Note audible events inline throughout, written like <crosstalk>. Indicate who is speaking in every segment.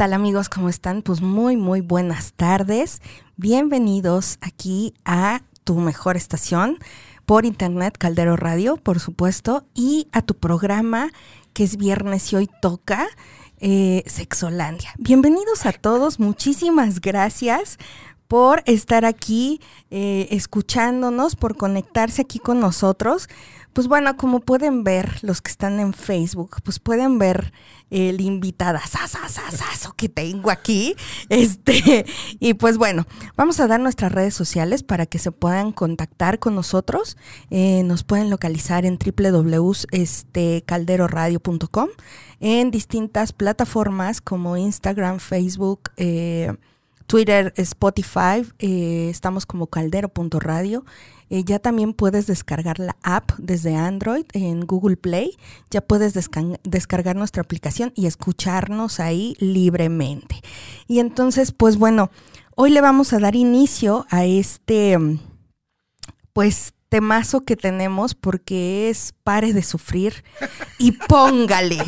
Speaker 1: ¿Qué tal amigos? ¿Cómo están? Pues muy, muy buenas tardes. Bienvenidos aquí a tu mejor estación por internet, Caldero Radio, por supuesto, y a tu programa que es viernes y hoy toca eh, Sexolandia. Bienvenidos a todos, muchísimas gracias por estar aquí eh, escuchándonos, por conectarse aquí con nosotros. Pues bueno, como pueden ver los que están en Facebook, pues pueden ver el invitada que tengo aquí. Este, y pues bueno, vamos a dar nuestras redes sociales para que se puedan con nosotros. Eh, nos pueden localizar en www.calderoradio.com en distintas plataformas como Instagram, Facebook, eh, Twitter, Spotify. Eh, estamos como caldero.radio. Eh, ya también puedes descargar la app desde Android en Google Play. Ya puedes descargar nuestra aplicación y escucharnos ahí libremente. Y entonces, pues bueno, hoy le vamos a dar inicio a este, pues temazo que tenemos porque es pare de sufrir y póngale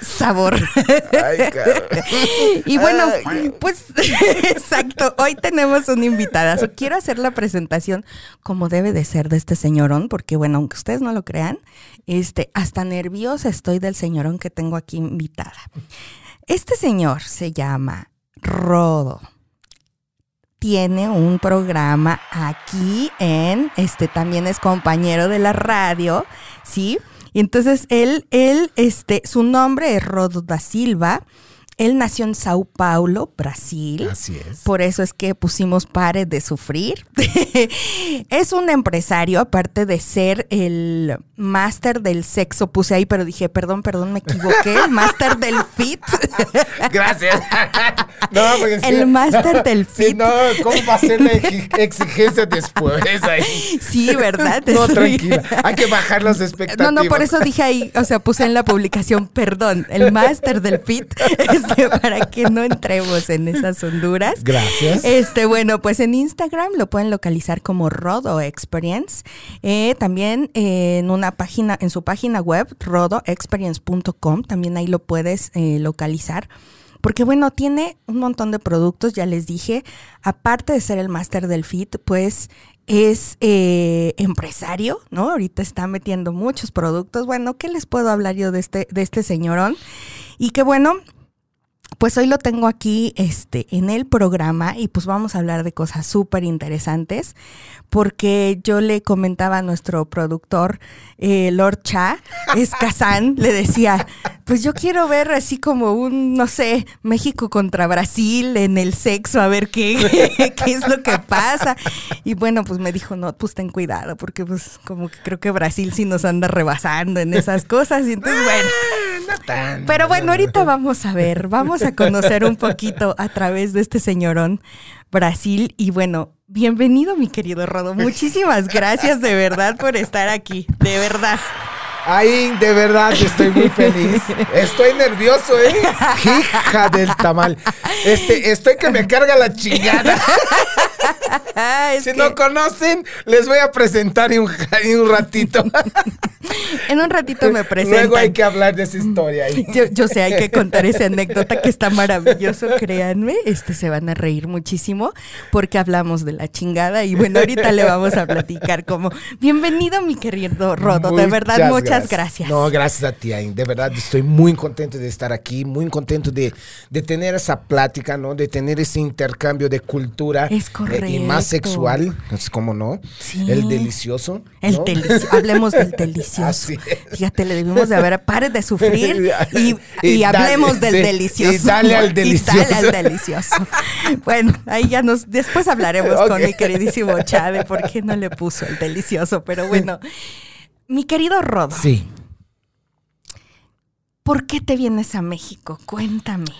Speaker 1: sabor. y bueno, pues <laughs> exacto, hoy tenemos una invitada. Quiero hacer la presentación como debe de ser de este señorón, porque bueno, aunque ustedes no lo crean, este, hasta nerviosa estoy del señorón que tengo aquí invitada. Este señor se llama Rodo tiene un programa aquí en, este también es compañero de la radio, ¿sí? Y entonces él, él, este, su nombre es Rodo da Silva él nació en Sao Paulo, Brasil.
Speaker 2: Así es.
Speaker 1: Por eso es que pusimos Pare de Sufrir. <laughs> es un empresario, aparte de ser el máster del sexo, puse ahí, pero dije, perdón, perdón, me equivoqué. máster del fit. <laughs>
Speaker 2: Gracias. <laughs> no,
Speaker 1: porque el máster del fit.
Speaker 2: no, ¿cómo va a ser la exigencia después ahí?
Speaker 1: Sí, ¿verdad?
Speaker 2: no, tranquila. Hay que bajar las expectativas.
Speaker 1: No, no, por eso dije ahí, o sea, puse en la publicación, perdón, el máster del fit. Este, <laughs> para que no entremos en esas honduras.
Speaker 2: Gracias.
Speaker 1: Este, bueno, pues en Instagram lo pueden localizar como Rodo Experience. Eh, también eh, en una página, en su página web, rodoexperience.com, también ahí lo puedes eh, localizar. Porque bueno, tiene un montón de productos, ya les dije, aparte de ser el máster del FIT, pues es empresario, ¿no? Ahorita está metiendo muchos productos. Bueno, ¿qué les puedo hablar yo de este, de este señorón? Y que bueno, pues hoy lo tengo aquí este, en el programa y pues vamos a hablar de cosas súper interesantes porque yo le comentaba a nuestro productor, eh, Lord Cha, Escazán, le decía, pues yo quiero ver así como un, no sé, México contra Brasil en el sexo, a ver qué, <laughs> qué es lo que pasa. Y bueno, pues me dijo, no, pues ten cuidado, porque pues como que creo que Brasil sí nos anda rebasando en esas cosas. Y entonces, bueno. Pero bueno, ahorita vamos a ver, vamos a conocer un poquito a través de este señorón Brasil. Y bueno, bienvenido mi querido Rodo. Muchísimas gracias de verdad por estar aquí, de verdad.
Speaker 2: Ay, de verdad, estoy muy feliz. Estoy nervioso, ¿eh? Hija del tamal. Este, estoy que me carga la chingada. <laughs> si no conocen, les voy a presentar en un, <laughs> un ratito. <laughs>
Speaker 1: en un ratito me presento.
Speaker 2: Luego hay que hablar de esa historia ahí.
Speaker 1: Yo, sé, hay que contar esa anécdota que está maravilloso, créanme. Este se van a reír muchísimo porque hablamos de la chingada y bueno, ahorita le vamos a platicar como bienvenido mi querido Rodo, de verdad muchas gracias.
Speaker 2: No, gracias a ti, de verdad estoy muy contento de estar aquí, muy contento de, de tener esa plática, ¿no? De tener ese intercambio de cultura.
Speaker 1: Es correcto.
Speaker 2: Y más sexual, es como no, el delicioso.
Speaker 1: El delicioso, hablemos del delicioso. Fíjate, le debimos de haber, pare de sufrir <laughs> y, hablemos del delicioso. <laughs>
Speaker 2: Y dale al delicioso.
Speaker 1: dale al delicioso. bueno, ahí ya nos, después hablaremos con mi queridísimo Chávez, por qué no le puso el delicioso, pero bueno. Mi querido Rodo.
Speaker 2: Sí.
Speaker 1: ¿Por qué te vienes a México? Cuéntame.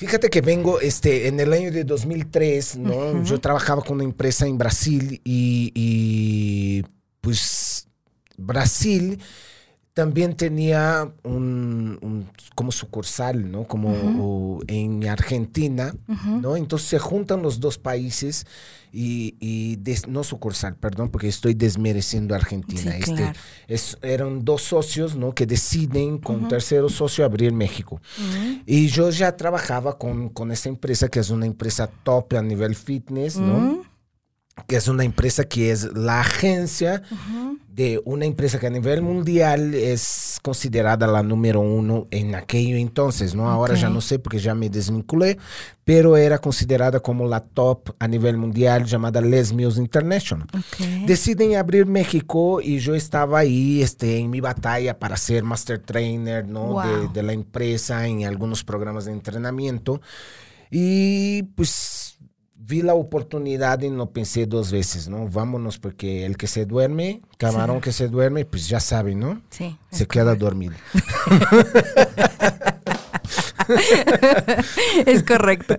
Speaker 2: Fíjate que vengo este, en el año de 2003, ¿no? Yo trabajaba con una empresa en Brasil y, y pues Brasil también tenía un, como sucursal, ¿no? Como en Argentina, ¿no? Entonces se juntan los dos países y, no sucursal, perdón, porque estoy desmereciendo Argentina. este, es, eran dos socios, ¿no? Que deciden con un tercero socio abrir México. Y yo ya trabajaba con, con esta empresa, que es una empresa top a nivel fitness, ¿no? Que es una empresa que es la agencia de una empresa que a nivel mundial es considerada la número uno en aquello entonces, ¿no? Ahora ya no sé porque ya me desvinculé, pero era considerada como la top a nivel mundial llamada Les Mills International. Deciden abrir México y yo estaba ahí este, en mi batalla para ser master trainer, ¿no? De, de la empresa en algunos programas de entrenamiento. Y pues vi la oportunidad y no pensé dos veces, ¿no? Vámonos porque el que se duerme, camarón que se duerme, pues ya sabe, ¿no?
Speaker 1: Sí.
Speaker 2: Se queda dormido. <laughs>
Speaker 1: es correcto.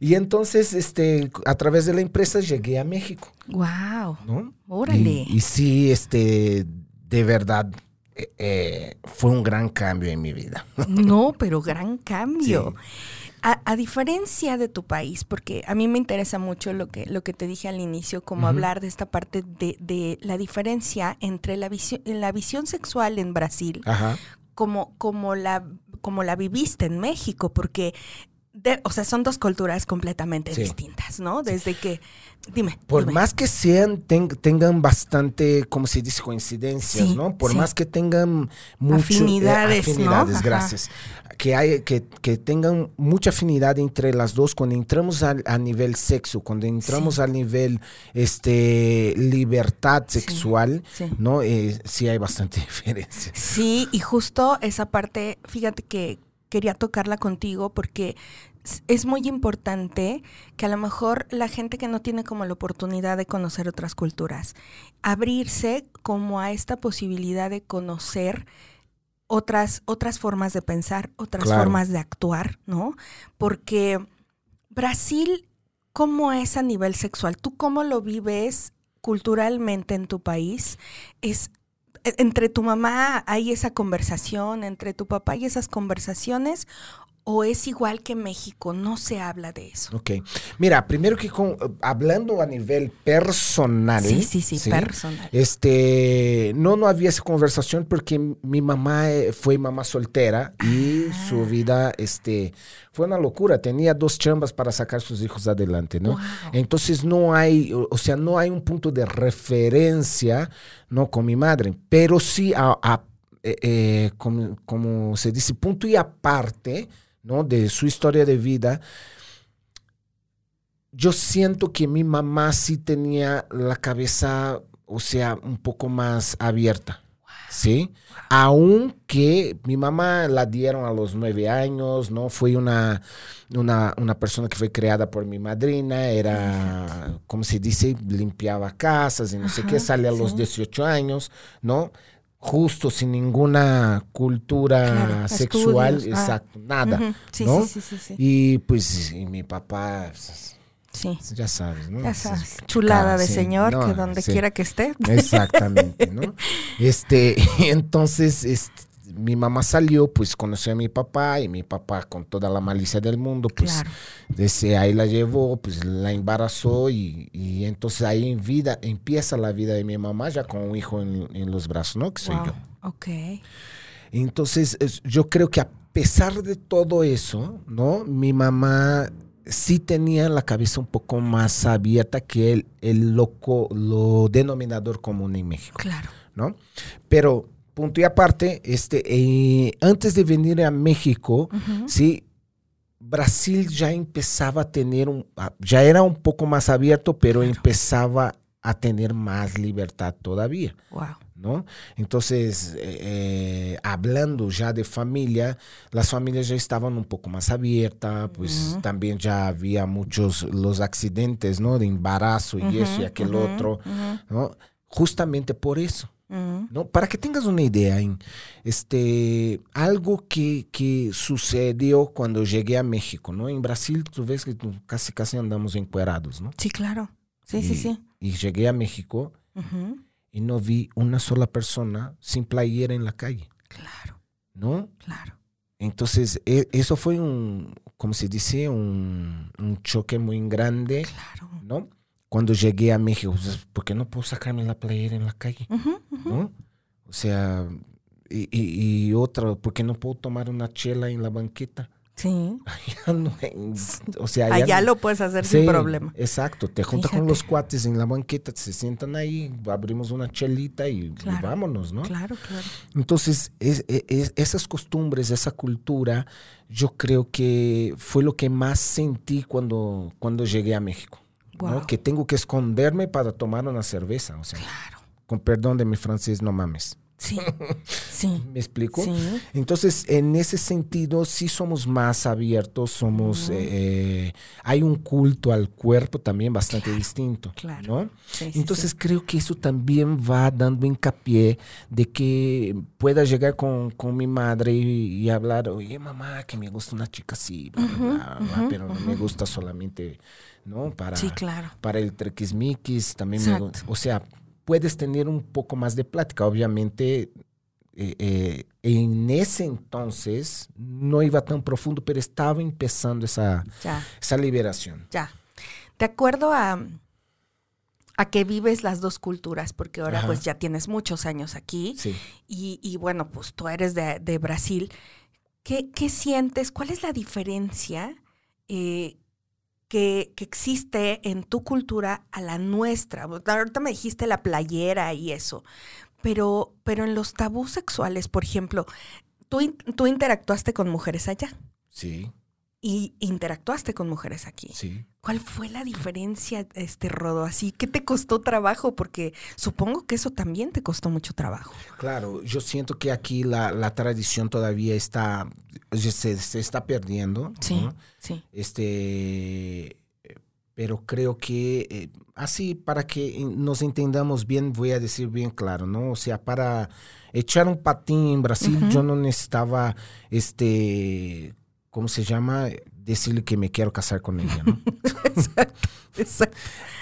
Speaker 2: Y entonces, este, a través de la empresa llegué a México.
Speaker 1: Wow.
Speaker 2: ¿no?
Speaker 1: Órale.
Speaker 2: Y, sí, este, de verdad, eh, eh, fue un gran cambio en mi vida.
Speaker 1: No, pero gran cambio. A, diferencia de tu país, porque a mí me interesa mucho lo que, lo que te dije al inicio, como hablar de esta parte de, de, la diferencia entre la visión, la visión sexual en Brasil, Como, como, la, como la viviste en México, porque o sea, son dos culturas completamente distintas, ¿no? Desde que, dime.
Speaker 2: Por más que sean, tengan bastante, como se dice, coincidencias, ¿no? Por más que tengan muchas
Speaker 1: eh, afinidades,
Speaker 2: afinidades gracias. Que, hay, que, que, tengan mucha afinidad entre las dos cuando entramos a, nivel sexo, cuando entramos a nivel este, libertad sexual, ¿no? Eh, sí hay bastante <laughs> diferencia.
Speaker 1: Sí, y justo esa parte, fíjate que quería tocarla contigo porque es muy importante que a lo mejor la gente que no tiene como la oportunidad de conocer otras culturas, abrirse como a esta posibilidad de conocer otras, otras formas de pensar, otras formas de actuar, ¿no? Porque Brasil, ¿cómo es a nivel sexual? ¿Tú cómo lo vives culturalmente en tu país? Es e, entre tu mamá hay esa conversación, entre tu papá hay esas conversaciones, o es igual que México? No se habla de eso.
Speaker 2: Ok. Mira, primero que con, hablando a nivel personal.
Speaker 1: Sí, sí, sí, personal.
Speaker 2: Este, no, no había esa conversación porque mi mamá eh, fue mamá soltera y su ah. vida, este, fue una locura. Tenía dos chambas para sacar sus hijos adelante, ¿no? Entonces no hay, o sea, no hay un punto de referencia, ¿no? Con mi madre, pero sí a, eh, eh, como, como se dice, punto y aparte ¿no? de su historia de vida, yo siento que mi mamá sí tenía la cabeza, o sea, un poco más abierta. ¿Sí? Aunque mi mamá la dieron a los nueve años, ¿no? Fue una, una, una persona que fue creada por mi madrina, era, como se dice, limpiaba casas y no sé qué, sale a los 18 años, ¿no? Justo sin ninguna cultura sexual, ah. exacto, nada, sí, ¿no? Sí, sí, y pues mi papá, sí. ya sabes, ¿no?
Speaker 1: Ya sabes, chulada de señor, que donde quiera que esté.
Speaker 2: Exactamente, ¿no? <laughs> este, <laughs> entonces, este, mi mamá salió, pues conoció a mi papá y mi papá con toda la malicia del mundo, pues desde ahí la llevó, pues la embarazó y, y, entonces ahí en vida, empieza la vida de mi mamá ya con un hijo en, los brazos, ¿no? Que soy yo.
Speaker 1: Ok.
Speaker 2: Entonces yo creo que a pesar de todo eso, ¿no? Mi mamá sí tenía la cabeza un poco más abierta que el, el loco, lo denominador común en México.
Speaker 1: Claro.
Speaker 2: ¿No? Pero punto y aparte, este, eh, antes de venir a México, sí, Brasil ya empezaba a tener un, ya era un poco más abierto, pero empezaba a tener más libertad todavía.
Speaker 1: Wow.
Speaker 2: ¿no? Entonces, eh, eh, hablando ya de familia, las familias ya estaban un poco más abiertas, pues también ya había muchos los accidentes, ¿no? De embarazo y eso y aquel otro, ¿no? Justamente por eso. ¿No? Para que tengas una idea, este, algo que, que, sucedió cuando llegué a México, ¿no? En Brasil, tú ves que casi, casi andamos encuerados, ¿no?
Speaker 1: Sí, claro. Sí, sí, sí.
Speaker 2: Y llegué a México y no vi una sola persona sin playera en la calle.
Speaker 1: Claro,
Speaker 2: ¿No?
Speaker 1: claro.
Speaker 2: Entonces, e- eso fue un, como se dice, un, un choque muy grande,
Speaker 1: Claro.
Speaker 2: ¿no? Cuando llegué a México, pues, ¿por qué no puedo sacarme la playera en la calle? ¿No? O sea, y, y, y otra, ¿por qué no puedo tomar una chela en la banqueta?
Speaker 1: Sí. <laughs>
Speaker 2: Allá no o sea, allá
Speaker 1: Allá
Speaker 2: no-
Speaker 1: lo puedes hacer sin problema.
Speaker 2: Exacto, te juntas con los cuates en la banqueta, se sientan ahí, abrimos una chelita y, vámonos, ¿no?
Speaker 1: Claro, claro.
Speaker 2: Entonces, es- es- es- esas costumbres, esa cultura, yo creo que fue lo que más sentí cuando, cuando llegué a México. Que tengo que esconderme para tomar una cerveza. O sea,
Speaker 1: Claro.
Speaker 2: con perdón de mi francés, no mames.
Speaker 1: Sí. <laughs> Sí.
Speaker 2: ¿Me explico?
Speaker 1: Sí.
Speaker 2: Entonces, en ese sentido, sí somos más abiertos, somos, eh, hay un culto al cuerpo también bastante distinto,
Speaker 1: claro.
Speaker 2: ¿no?
Speaker 1: Sí,
Speaker 2: Entonces
Speaker 1: sí.
Speaker 2: creo que eso también va dando hincapié de que pueda llegar con, con mi madre y, y hablar, oye mamá, que me gusta una chica así, bla, bla, bla, bla, pero no me gusta solamente, ¿no? Para,
Speaker 1: Sí, claro.
Speaker 2: para el trequismiquis, también me. O sea, puedes tener un poco más de plática. Obviamente, eh, eh, en ese entonces no iba tan profundo, pero estaba empezando esa,
Speaker 1: Ya,
Speaker 2: esa liberación.
Speaker 1: ya. De acuerdo a, a que vives las dos culturas, porque ahora
Speaker 2: Ajá.
Speaker 1: pues ya tienes muchos años aquí
Speaker 2: Sí.
Speaker 1: y, y bueno, pues tú eres de, de Brasil. ¿Qué, qué sientes? ¿Cuál es la diferencia eh, que, que existe en tu cultura a la nuestra? Ahorita me dijiste la playera y eso, pero, pero en los tabús sexuales, por ejemplo, tú, tú interactuaste con mujeres allá
Speaker 2: Sí,
Speaker 1: y interactuaste con mujeres aquí.
Speaker 2: sí.
Speaker 1: ¿Cuál fue la diferencia, este Rodo? Así, ¿qué te costó trabajo? Porque supongo que eso también te costó mucho trabajo.
Speaker 2: Claro, yo siento que aquí la, la tradición todavía está, se, se está perdiendo.
Speaker 1: Sí,
Speaker 2: ¿no?
Speaker 1: sí.
Speaker 2: Este, pero creo que eh, así para que nos entendamos bien, voy a decir bien claro, ¿no? O sea, para echar un patín en Brasil, yo no necesitaba, este, ¿cómo se llama? Decirle que me quiero casar con ella, ¿no? <laughs>
Speaker 1: Exacto.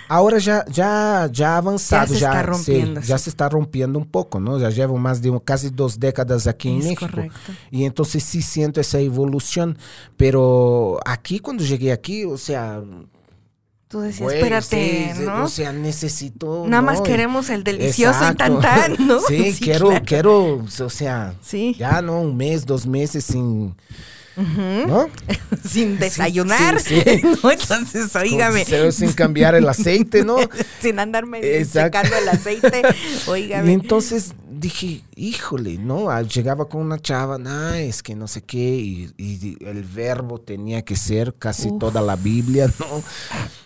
Speaker 2: Ahora ya, ya, ya ha avanzado,
Speaker 1: Ya se está
Speaker 2: sí,
Speaker 1: rompiendo,
Speaker 2: ya
Speaker 1: sí.
Speaker 2: se está rompiendo un poco, ¿no? Ya llevo más de casi dos décadas aquí en
Speaker 1: Es
Speaker 2: México.
Speaker 1: correcto.
Speaker 2: Y entonces sí siento esa evolución, pero aquí cuando llegué aquí, o sea,
Speaker 1: Tú decías,
Speaker 2: güey,
Speaker 1: espérate,
Speaker 2: sí, sí,
Speaker 1: ¿no?
Speaker 2: O sea, necesito.
Speaker 1: Nada más
Speaker 2: ¿no?
Speaker 1: queremos el delicioso
Speaker 2: Exacto.
Speaker 1: y tan tan, ¿no? <laughs>
Speaker 2: Sí, quiero,
Speaker 1: claro.
Speaker 2: quiero, o sea,
Speaker 1: Sí.
Speaker 2: ya no, un mes, dos meses sin, <laughs>
Speaker 1: Sin desayunar.
Speaker 2: sí, sí. <laughs>
Speaker 1: ¿no? Entonces, oígame.
Speaker 2: Sin, sin cambiar el aceite, ¿no? <laughs>
Speaker 1: Sin andarme
Speaker 2: Exacto.
Speaker 1: secando el aceite.
Speaker 2: Y
Speaker 1: Oígame.
Speaker 2: entonces dije, híjole, ¿no? Ah, Llegaba con una chava, nah, es que no sé qué, y, y el verbo tenía que ser casi
Speaker 1: Uf.
Speaker 2: toda la Biblia, ¿no?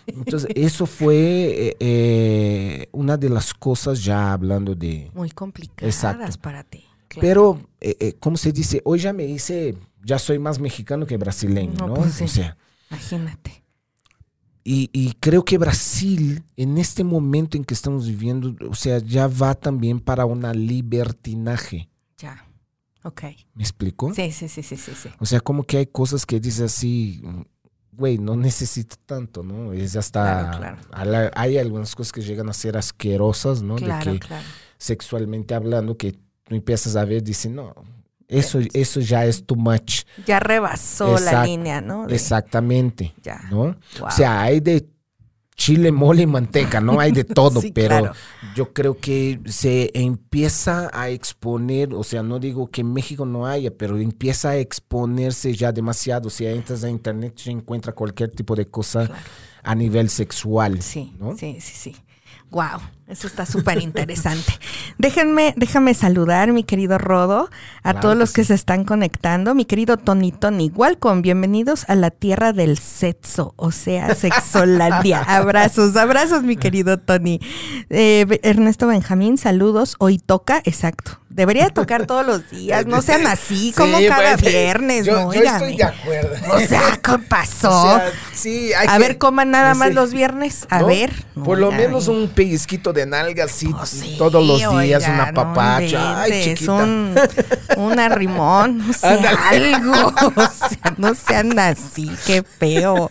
Speaker 2: Entonces, eso fue eh, eh, una de las cosas ya hablando de...
Speaker 1: Muy complicadas
Speaker 2: Exacto.
Speaker 1: para ti. claro.
Speaker 2: Pero, eh, eh, ¿cómo se dice? Hoy ya me hice, ya soy más mexicano que brasileño,
Speaker 1: No,
Speaker 2: ¿no?
Speaker 1: pues sí.
Speaker 2: O sea,
Speaker 1: Imagínate.
Speaker 2: y, y creo que Brasil, en este momento en que estamos viviendo, o sea, ya va también para una libertinaje.
Speaker 1: Ya. Ok.
Speaker 2: ¿Me explico?
Speaker 1: Sí, sí, sí, sí, sí. sí.
Speaker 2: O sea, como que hay cosas que dices así, güey, no necesito tanto, ¿no? Es hasta...
Speaker 1: Claro,
Speaker 2: Hay algunas cosas que llegan a ser asquerosas, ¿no?
Speaker 1: Claro,
Speaker 2: de que sexualmente hablando, que tú empiezas a ver, dices, no, eso, eso ya es too much.
Speaker 1: Ya rebasó la línea, ¿no? De-
Speaker 2: Exactamente,
Speaker 1: Ya.
Speaker 2: ¿no?
Speaker 1: Wow.
Speaker 2: O sea, hay de chile, mole y manteca, ¿no? Hay de <laughs> todo,
Speaker 1: Sí,
Speaker 2: pero
Speaker 1: claro.
Speaker 2: yo creo que se empieza a exponer, o sea, no digo que en México no haya, pero empieza a exponerse ya demasiado. Si entras a internet, se encuentra cualquier tipo de cosa
Speaker 1: Claro.
Speaker 2: a nivel sexual,
Speaker 1: Sí,
Speaker 2: ¿no?
Speaker 1: sí, sí, sí. Wow, eso está súper interesante. Déjenme, déjame saludar, mi querido Rodo, a
Speaker 2: Claro
Speaker 1: todos
Speaker 2: que
Speaker 1: los que
Speaker 2: sí.
Speaker 1: se están conectando. Mi querido Tony Tony, igual con bienvenidos a la tierra del sexo, o sea, Sexolandia. <laughs> abrazos, abrazos, mi querido Tony. Eh, Ernesto Benjamín, saludos. Hoy toca, exacto. Debería tocar todos los días. No sean así, como cada
Speaker 2: pues,
Speaker 1: viernes.
Speaker 2: Yo,
Speaker 1: no,
Speaker 2: yo estoy de acuerdo.
Speaker 1: O sea, <laughs> ¿qué pasó?
Speaker 2: O sea, sí, hay
Speaker 1: a
Speaker 2: que-
Speaker 1: ver, coman nada más
Speaker 2: sí.
Speaker 1: los viernes. A
Speaker 2: ¿No?
Speaker 1: ver.
Speaker 2: Por
Speaker 1: No,
Speaker 2: lo menos un pellizquito de nalga así
Speaker 1: Oh, sí,
Speaker 2: todos los días,
Speaker 1: oiga,
Speaker 2: una papacha. Ay, chiquita.
Speaker 1: Un, un arrimón, no sé,
Speaker 2: Ándale.
Speaker 1: algo. O sea, no sean así, qué feo.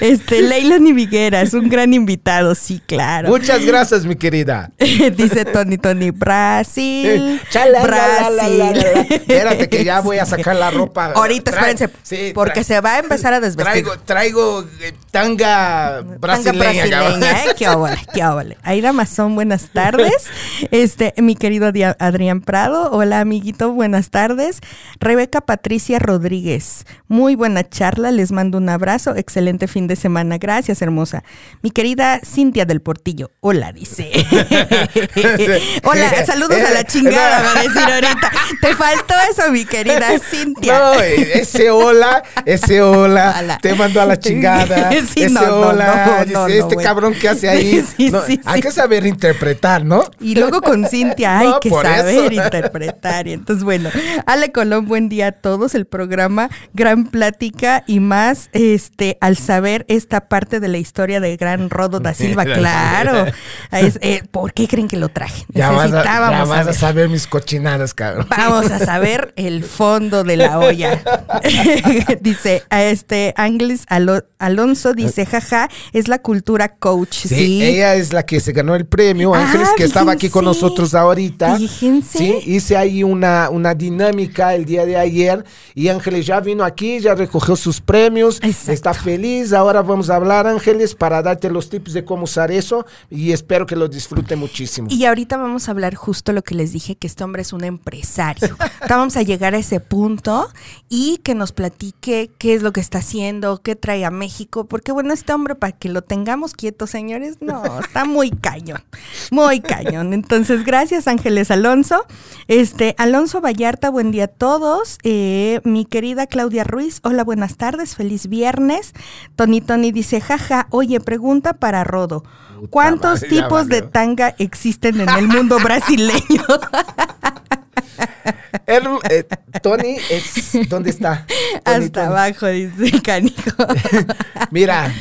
Speaker 1: Este, Leila Niviguera es un gran invitado, sí, claro.
Speaker 2: Muchas gracias, mi querida. <laughs>
Speaker 1: Dice Tony Tony, Brasil.
Speaker 2: Chala, la, la, la, la, la.
Speaker 1: Brasil.
Speaker 2: Espérate que ya voy a sacar la ropa.
Speaker 1: Ahorita,
Speaker 2: Tra-
Speaker 1: espérense,
Speaker 2: sí,
Speaker 1: porque se va a empezar a desvestir.
Speaker 2: Traigo, traigo eh, tanga
Speaker 1: Tanga
Speaker 2: brasileña. cabrón.
Speaker 1: brasileña, ¿eh? Qué óvole, qué óvole. Aira Mazón, buenas <laughs> tardes. Este, mi querido Adrián Prado, hola amiguito, buenas tardes. Rebeca Patricia Rodríguez, muy buena charla, les mando un abrazo, excelente fin de semana, gracias hermosa. Mi querida Cintia del Portillo, hola, dice. <laughs> <laughs> hola, saludos a la chingada, va a decir ahorita. Te faltó eso, mi querida <laughs> Cintia.
Speaker 2: No, ese hola, ese hola, te mandó a la chingada. <laughs>
Speaker 1: Sí,
Speaker 2: ese
Speaker 1: no,
Speaker 2: hola,
Speaker 1: no, no,
Speaker 2: este
Speaker 1: bueno.
Speaker 2: cabrón que hace ahí. <laughs>
Speaker 1: Sí,
Speaker 2: hay que saber interpretar, ¿no?
Speaker 1: Y luego con Cintia hay que saber
Speaker 2: eso.
Speaker 1: interpretar. Y entonces, bueno, Ale Colón, buen día a todos. El programa Gran Plática y más, este, al saber esta parte de la historia de Gran Rodo da Silva, claro. Es, eh, ¿Por qué creen que lo traje?
Speaker 2: Ya vas, a, ya
Speaker 1: Necesitábamos
Speaker 2: vas a
Speaker 1: saber.
Speaker 2: saber cochinadas, cabrón.
Speaker 1: Vamos a saber el fondo de la olla. <laughs> dice, a este Ángeles Alo- Alonso dice, jaja, es la cultura coach.
Speaker 2: Sí,
Speaker 1: Sí,
Speaker 2: ella es la que se ganó el premio,
Speaker 1: Ah,
Speaker 2: Ángeles, que estaba aquí con nosotros ahorita.
Speaker 1: Fíjense.
Speaker 2: Sí, hice ahí una, una dinámica el día de ayer y Ángeles ya vino aquí, ya recogió sus premios,
Speaker 1: Exacto.
Speaker 2: está feliz. Ahora vamos a hablar, Ángeles, para darte los tips de cómo usar eso y espero que lo disfrute muchísimo.
Speaker 1: Y ahorita vamos a hablar justo lo que les dije, que este hombre es un empresario. <laughs> Vamos a llegar a ese punto y que nos platique qué es lo que está haciendo, qué trae a México, porque bueno, este hombre para que lo tengamos quieto, señores, no, está muy cañón, muy cañón. Entonces, gracias Ángeles Alonso. Este, Alonso Vallarta, buen día a todos. Eh, mi querida Claudia Ruiz, hola, buenas tardes, feliz viernes. Tony Tony dice, jaja, oye, pregunta para Rodo.
Speaker 2: Puta
Speaker 1: ¿Cuántos
Speaker 2: madre,
Speaker 1: tipos de tanga existen en el mundo brasileño? <laughs>
Speaker 2: El- eh, Tony es, ¿dónde está? Tony,
Speaker 1: Hasta
Speaker 2: Tony.
Speaker 1: abajo, dice canijo. <laughs>
Speaker 2: Mira,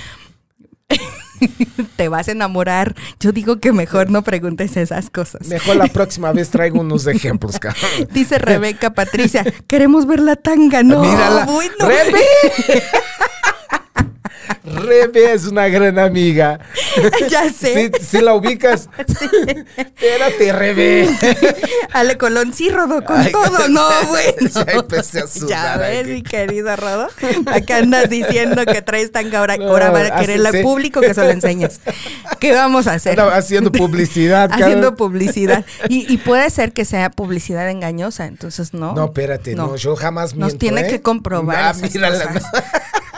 Speaker 2: <laughs>
Speaker 1: Te vas a enamorar. Yo digo que mejor no preguntes esas cosas.
Speaker 2: mejor la próxima vez <laughs> traigo unos ejemplos, cabrón.
Speaker 1: Dice Rebeca Patricia, queremos ver la tanga. No,
Speaker 2: Mírala.
Speaker 1: bueno.
Speaker 2: Rebe. Rebe es una gran amiga. <laughs>
Speaker 1: ya sé.
Speaker 2: ¿Sí, sí la ubicas? <laughs>
Speaker 1: Sí.
Speaker 2: Espérate, Rebe. <laughs>
Speaker 1: Ale Colón, sí, Rodo, con
Speaker 2: Ay,
Speaker 1: todo. No, bueno.
Speaker 2: ya empecé a
Speaker 1: Ya
Speaker 2: sudar
Speaker 1: ves,
Speaker 2: aquí.
Speaker 1: mi querido Rodo. Acá andas diciendo que traes tanga ahora,
Speaker 2: No,
Speaker 1: ahora va a querer
Speaker 2: así
Speaker 1: el
Speaker 2: sí.
Speaker 1: público que se lo enseñes. ¿Qué vamos a hacer?
Speaker 2: Haciendo publicidad,
Speaker 1: Haciendo publicidad. Y, y puede ser que sea publicidad engañosa, entonces no.
Speaker 2: No, espérate, no, yo jamás
Speaker 1: Nos
Speaker 2: miento,
Speaker 1: tiene
Speaker 2: ¿eh?
Speaker 1: que comprobar.
Speaker 2: Ah,
Speaker 1: esas
Speaker 2: mírala.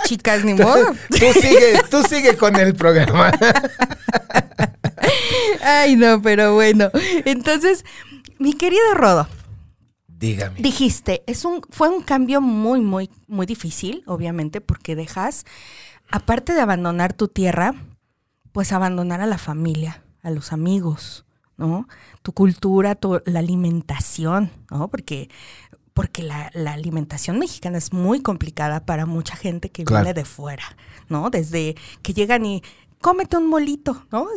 Speaker 1: Chicas, ni modo. <laughs>
Speaker 2: Tú sigue, tú sigue con el programa.
Speaker 1: Ay, no, pero bueno. Entonces, mi querido Rodo,
Speaker 2: Dígame.
Speaker 1: dijiste, es un, fue un cambio muy, muy, muy difícil, obviamente, porque dejas, aparte de abandonar tu tierra, pues abandonar a la familia, a los amigos, ¿no? Tu cultura, tu, la alimentación, ¿no? Porque, porque la, la alimentación mexicana es muy complicada para mucha gente que
Speaker 2: Claro.
Speaker 1: viene de fuera, ¿no? Desde que llegan y cómete un molito, ¿no?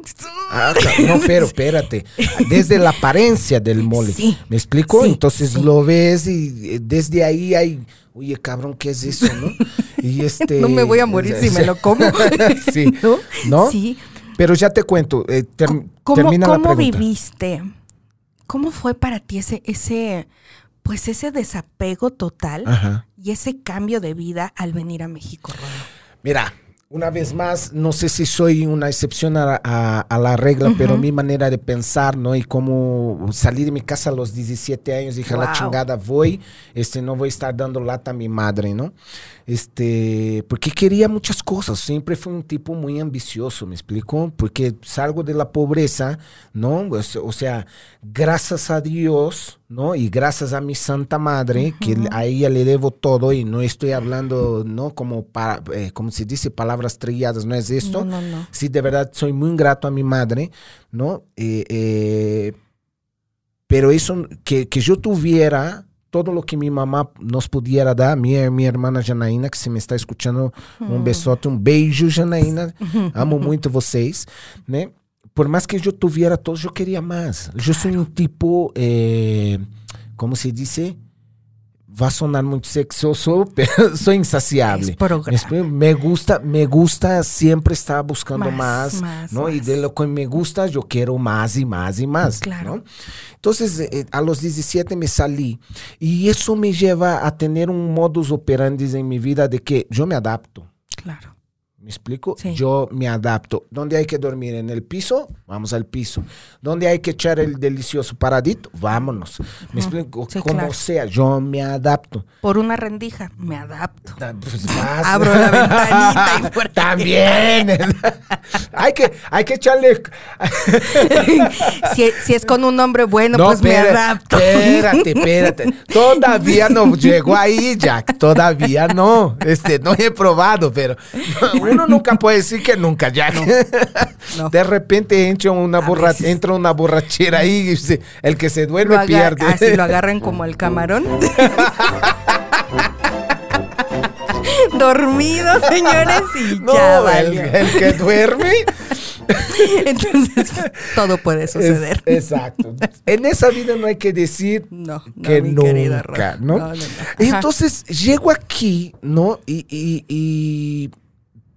Speaker 2: Ah, no, pero espérate. Desde la apariencia del mole.
Speaker 1: Sí,
Speaker 2: ¿Me explico?
Speaker 1: sí,
Speaker 2: Entonces
Speaker 1: sí.
Speaker 2: lo ves y eh, desde ahí hay. Oye, cabrón, ¿qué es eso, no? <laughs> Y este.
Speaker 1: No me voy a morir si me lo como. <laughs>
Speaker 2: sí.
Speaker 1: ¿No?
Speaker 2: ¿No?
Speaker 1: Sí.
Speaker 2: Pero ya te cuento. eh, ter-
Speaker 1: ¿Cómo,
Speaker 2: termina la
Speaker 1: cómo
Speaker 2: pregunta.
Speaker 1: viviste? ¿Cómo fue para ti ese, ese, pues ese desapego total
Speaker 2: Ajá.
Speaker 1: y ese cambio de vida al venir a México, Rodo?
Speaker 2: Mira, una vez más, no sé si soy una excepción a, a- a la regla, pero mi manera de pensar, ¿no? Y cómo salí de mi casa a los 17 años, dije, a la
Speaker 1: Wow.
Speaker 2: chingada voy, este, no voy a estar dando lata a mi madre, ¿no? Este, porque quería muchas cosas, siempre fui un tipo muy ambicioso, ¿me explico? Porque salgo de la pobreza, ¿no? Pues, o sea, gracias a Dios, ¿no? Y gracias a mi santa madre, que a ella le debo todo y no estoy hablando, ¿no? Como, para, eh, como se dice, palabras trilladas, no es esto.
Speaker 1: No, no, no.
Speaker 2: Sí, de verdad soy muy grato a mi madre, ¿no? Eh, eh, pero eso, que, que yo tuviera todo lo que mi mamá nos pudiera dar, mi, mi hermana Janaína, que se me está escuchando, um besote, um beijo, Janaína. <laughs> Amo muito vocês, né? Por mais que eu tuviera todo, eu queria mais. Eu sou um tipo, eh, como se diz? Va a sonar muy sexoso, <laughs> pero soy insaciable. Me, me gusta, me gusta, siempre estar buscando más, más ¿no? Más. Y de lo que me gusta, yo quiero más y más y más, claro. ¿no? Entonces, eh, a los 17 me salí y eso me lleva a tener un modus operandi en mi vida de que yo me adapto.
Speaker 1: Claro.
Speaker 2: ¿Me explico? Sí. Yo me adapto. ¿Dónde hay que dormir? ¿En el piso? Vamos al piso. ¿Dónde hay que echar el delicioso paradito? Vámonos. ¿Me explico? Sí, Como claro. sea, yo me adapto.
Speaker 1: Por una rendija, me adapto. Pues Abro la ventanita y <laughs>
Speaker 2: También. <laughs> hay, que, hay que echarle... <laughs>
Speaker 1: si, si, es con un hombre bueno, no, pues me adapto.
Speaker 2: Espérate, espérate. Todavía no llegó ahí, Jack. Todavía no. Este, no he probado, pero uno nunca puede decir que nunca, ya. No, no. De repente entra una, borra, entra una borrachera ahí y se, el que se duerme pierde.
Speaker 1: Así lo agarran como el camarón. <laughs> Dormido, señores, y <laughs>
Speaker 2: no,
Speaker 1: ya
Speaker 2: valió. El, el que duerme. <laughs>
Speaker 1: Entonces, todo puede suceder.
Speaker 2: Es, exacto. En esa vida no hay que decir
Speaker 1: no, no
Speaker 2: que nunca, ¿no? no Entonces, llego aquí, ¿no? Y, y, y